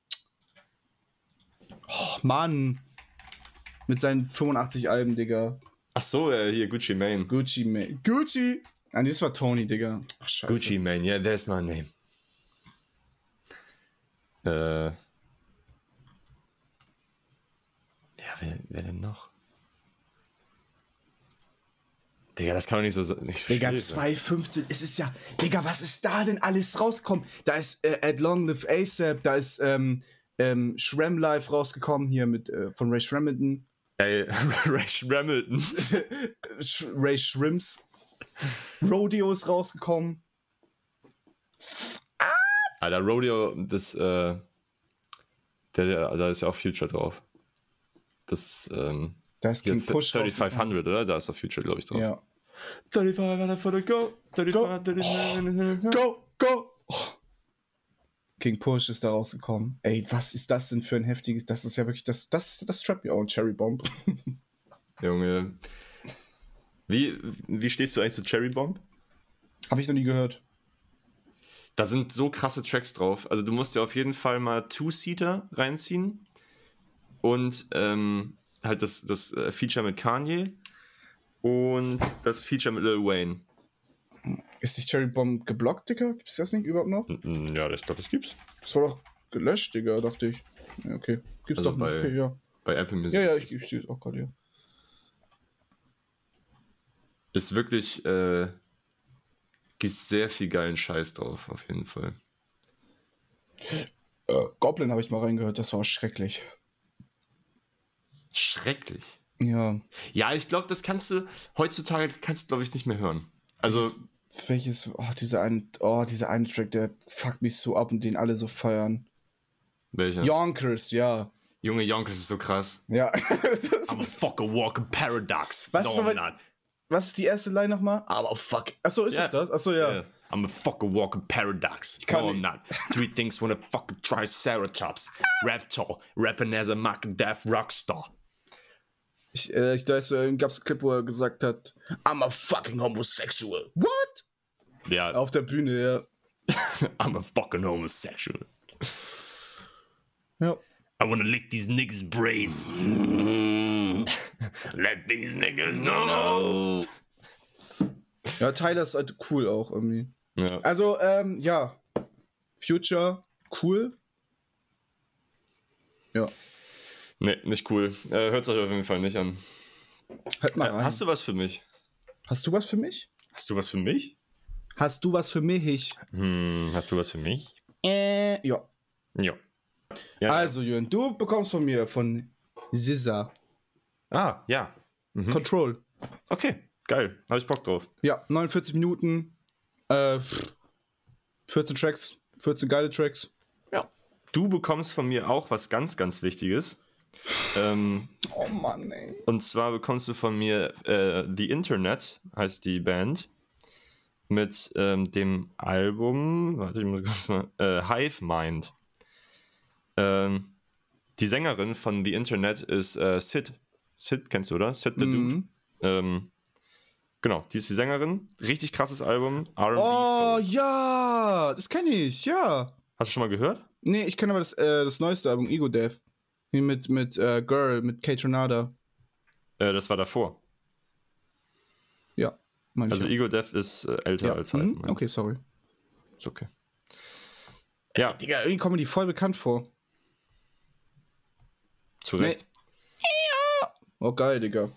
oh, Mann. Mit seinen 85 Alben, Digga. Ach so, äh, hier Gucci Mane. Gucci Mane. Gucci! Ah, nee, das war Tony, Digga. Ach, scheiße. Gucci Mane, yeah, there's my name. Äh. Ja, wer, wer denn noch? Digga, das kann doch nicht so sein. Nicht Digga, schwierig sein. 2,15. Es ist ja. Digga, was ist da denn alles rausgekommen? Da ist äh, At Long Live ASAP, da ist ähm, ähm, Shrem Live rausgekommen hier mit äh, von Ray Shremington. Ey, Ray Hamilton. Sh Ray Shrimps. Rodeo ist rausgekommen. Alter, Rodeo, das, äh. Der, der, da ist ja auch Future drauf. Das, ähm. Da ist Hier, King Push. 3500, oder? Da ist doch Future, glaube ich, drauf. Ja. 3500 for the go. 3500. Go, go! Oh. King Push ist da rausgekommen. Ey, was ist das denn für ein heftiges. Das ist ja wirklich. Das, das, das mir auch ein Cherry Bomb. Junge. Wie, wie stehst du eigentlich zu Cherry Bomb? Hab ich noch nie gehört. Da sind so krasse Tracks drauf. Also du musst dir auf jeden Fall mal Two-Seater reinziehen. Und ähm, halt das, das äh, Feature mit Kanye. Und das Feature mit Lil Wayne. Ist nicht Cherry Bomb geblockt, Digga? Gibt's das nicht überhaupt noch? Ja, ich glaube, das gibt's. Das war doch gelöscht, Digga, dachte ich. Ja, okay. Gibt's Also doch noch. bei- Okay, ja. Bei Apple Music. Ja, ja, ich, ich sehe es auch gerade hier. Ist wirklich, äh, gibt sehr viel geilen Scheiß drauf, auf jeden Fall. Äh, Goblin habe ich mal reingehört, das war schrecklich. Schrecklich. Ja. Ja, ich glaube, das kannst du, heutzutage kannst du, glaube ich, nicht mehr hören. Also, Welches, oh, dieser eine, oh, dieser eine Track, der fuckt mich so ab und den alle so feiern. welcher? Yonkers, ja. Junge Yonkers ist so krass. Ja. I'm a fucking walking paradox. Was no, ist aber- I'm was ist die erste Line nochmal? Aber fuck. Achso, ist Ja. es das? Achso, ja. Yeah. I'm a fucking walking paradox. kann no, I'm not. Three things when a fucking Triceratops. Raptor. Rapping as a Mark Death Rockstar. Ich, äh, ich weiß, äh, gab's einen Clip, wo er gesagt hat, I'm a fucking homosexual. What? Ja, Auf der Bühne, ja. I'm a fucking homosexual. Ja. I wanna lick these niggas' brains. Let these niggas know. Ja, Tyler ist halt cool auch irgendwie. Ja. Also, ähm, ja. Future, cool. Ja. Nee, nicht cool. Äh, Hört euch auf jeden Fall nicht an. Hört mal Äh, rein. hast du was für mich? Hast du was für mich? Hast du was für mich? Hast du was für mich? Hm, hast du was für mich? Äh, ja. Ja. ja Also, Jürgen, du bekommst von mir von SZA Ah, ja. Mhm. Control. Okay, geil. Habe ich Bock drauf. Ja, 49 Minuten. Äh, 14 Tracks. 14 geile Tracks. Ja. Du bekommst von mir auch was ganz, ganz Wichtiges. Ähm, Oh Mann, ey. und zwar bekommst du von mir äh, The Internet, heißt die Band. mit ähm, dem Album, warte, ich muss ganz mal, äh, Hive Mind. Ähm, die Sängerin von The Internet ist äh, Sid. Sid kennst du, oder? Sid the Dude. Mhm. Ähm, genau, die ist die Sängerin. Richtig krasses Album. R&B. Oh, Soul. ja, das kenne ich, ja. Hast du schon mal gehört? Nee, ich kenne aber das, äh, das neueste Album, Ego Death. Mit, mit äh, Girl, mit Kate Renata. Äh, das war davor. Ja, meine Also ich. Ego Death ist äh, älter ja. als mhm. Hive Mind. Okay, sorry. Ist okay. Ja, Digga, irgendwie kommen die voll bekannt vor. zu Recht. Oh, geil, Digga.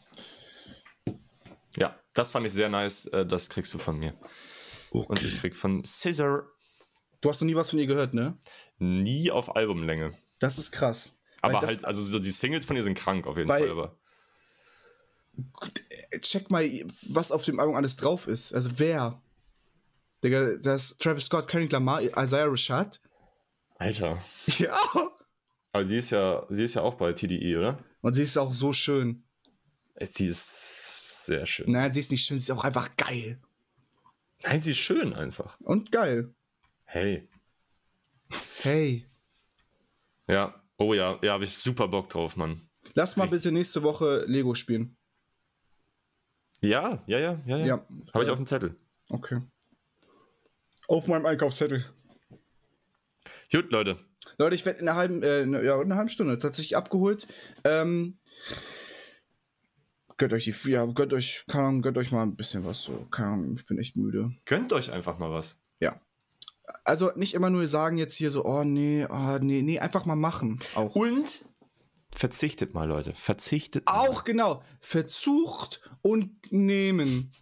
Ja, das fand ich sehr nice. Äh, das kriegst du von mir. Und ich krieg von Scissor Du hast noch nie was von ihr gehört, ne? nie auf Albumlänge. Das ist krass. Aber halt, also so die Singles von ihr sind krank auf jeden Fall. Aber Check mal, was auf dem Album alles drauf ist. Also wer? Digga, das Travis Scott, Kendrick Lamar, Isaiah Rashad. Alter. Ja. Aber die ist ja, die ist ja auch bei TDE, oder? Und sie ist auch so schön. Äh, Die ist sehr schön. Nein, sie ist nicht schön, sie ist auch einfach geil. Nein, sie ist schön einfach. Und geil. Hey. Hey. Ja. Oh ja, ja, habe ich super Bock drauf, Mann. Lass mal bitte nächste Woche Lego spielen. Ja, ja, ja, ja, ja. Ja. Habe ich auf dem Zettel. Okay. Auf meinem Einkaufszettel. Gut, Leute. Leute, ich werde in einer halben, äh, ja, in einer halben Stunde tatsächlich abgeholt. Ähm, gönnt euch die, ja, gönnt euch, keine Ahnung, gönnt euch mal ein bisschen was so. Keine Ahnung, ich bin echt müde. Gönnt euch einfach mal was. Ja. Also nicht immer nur sagen jetzt hier so, oh nee, oh nee, nee, einfach mal machen. Auch. Und verzichtet mal, Leute. Verzichtet mal. Auch genau. Verzucht und nehmen.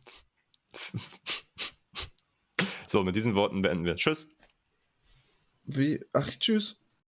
So, mit diesen Worten beenden wir. Tschüss. Wie? Ach, tschüss.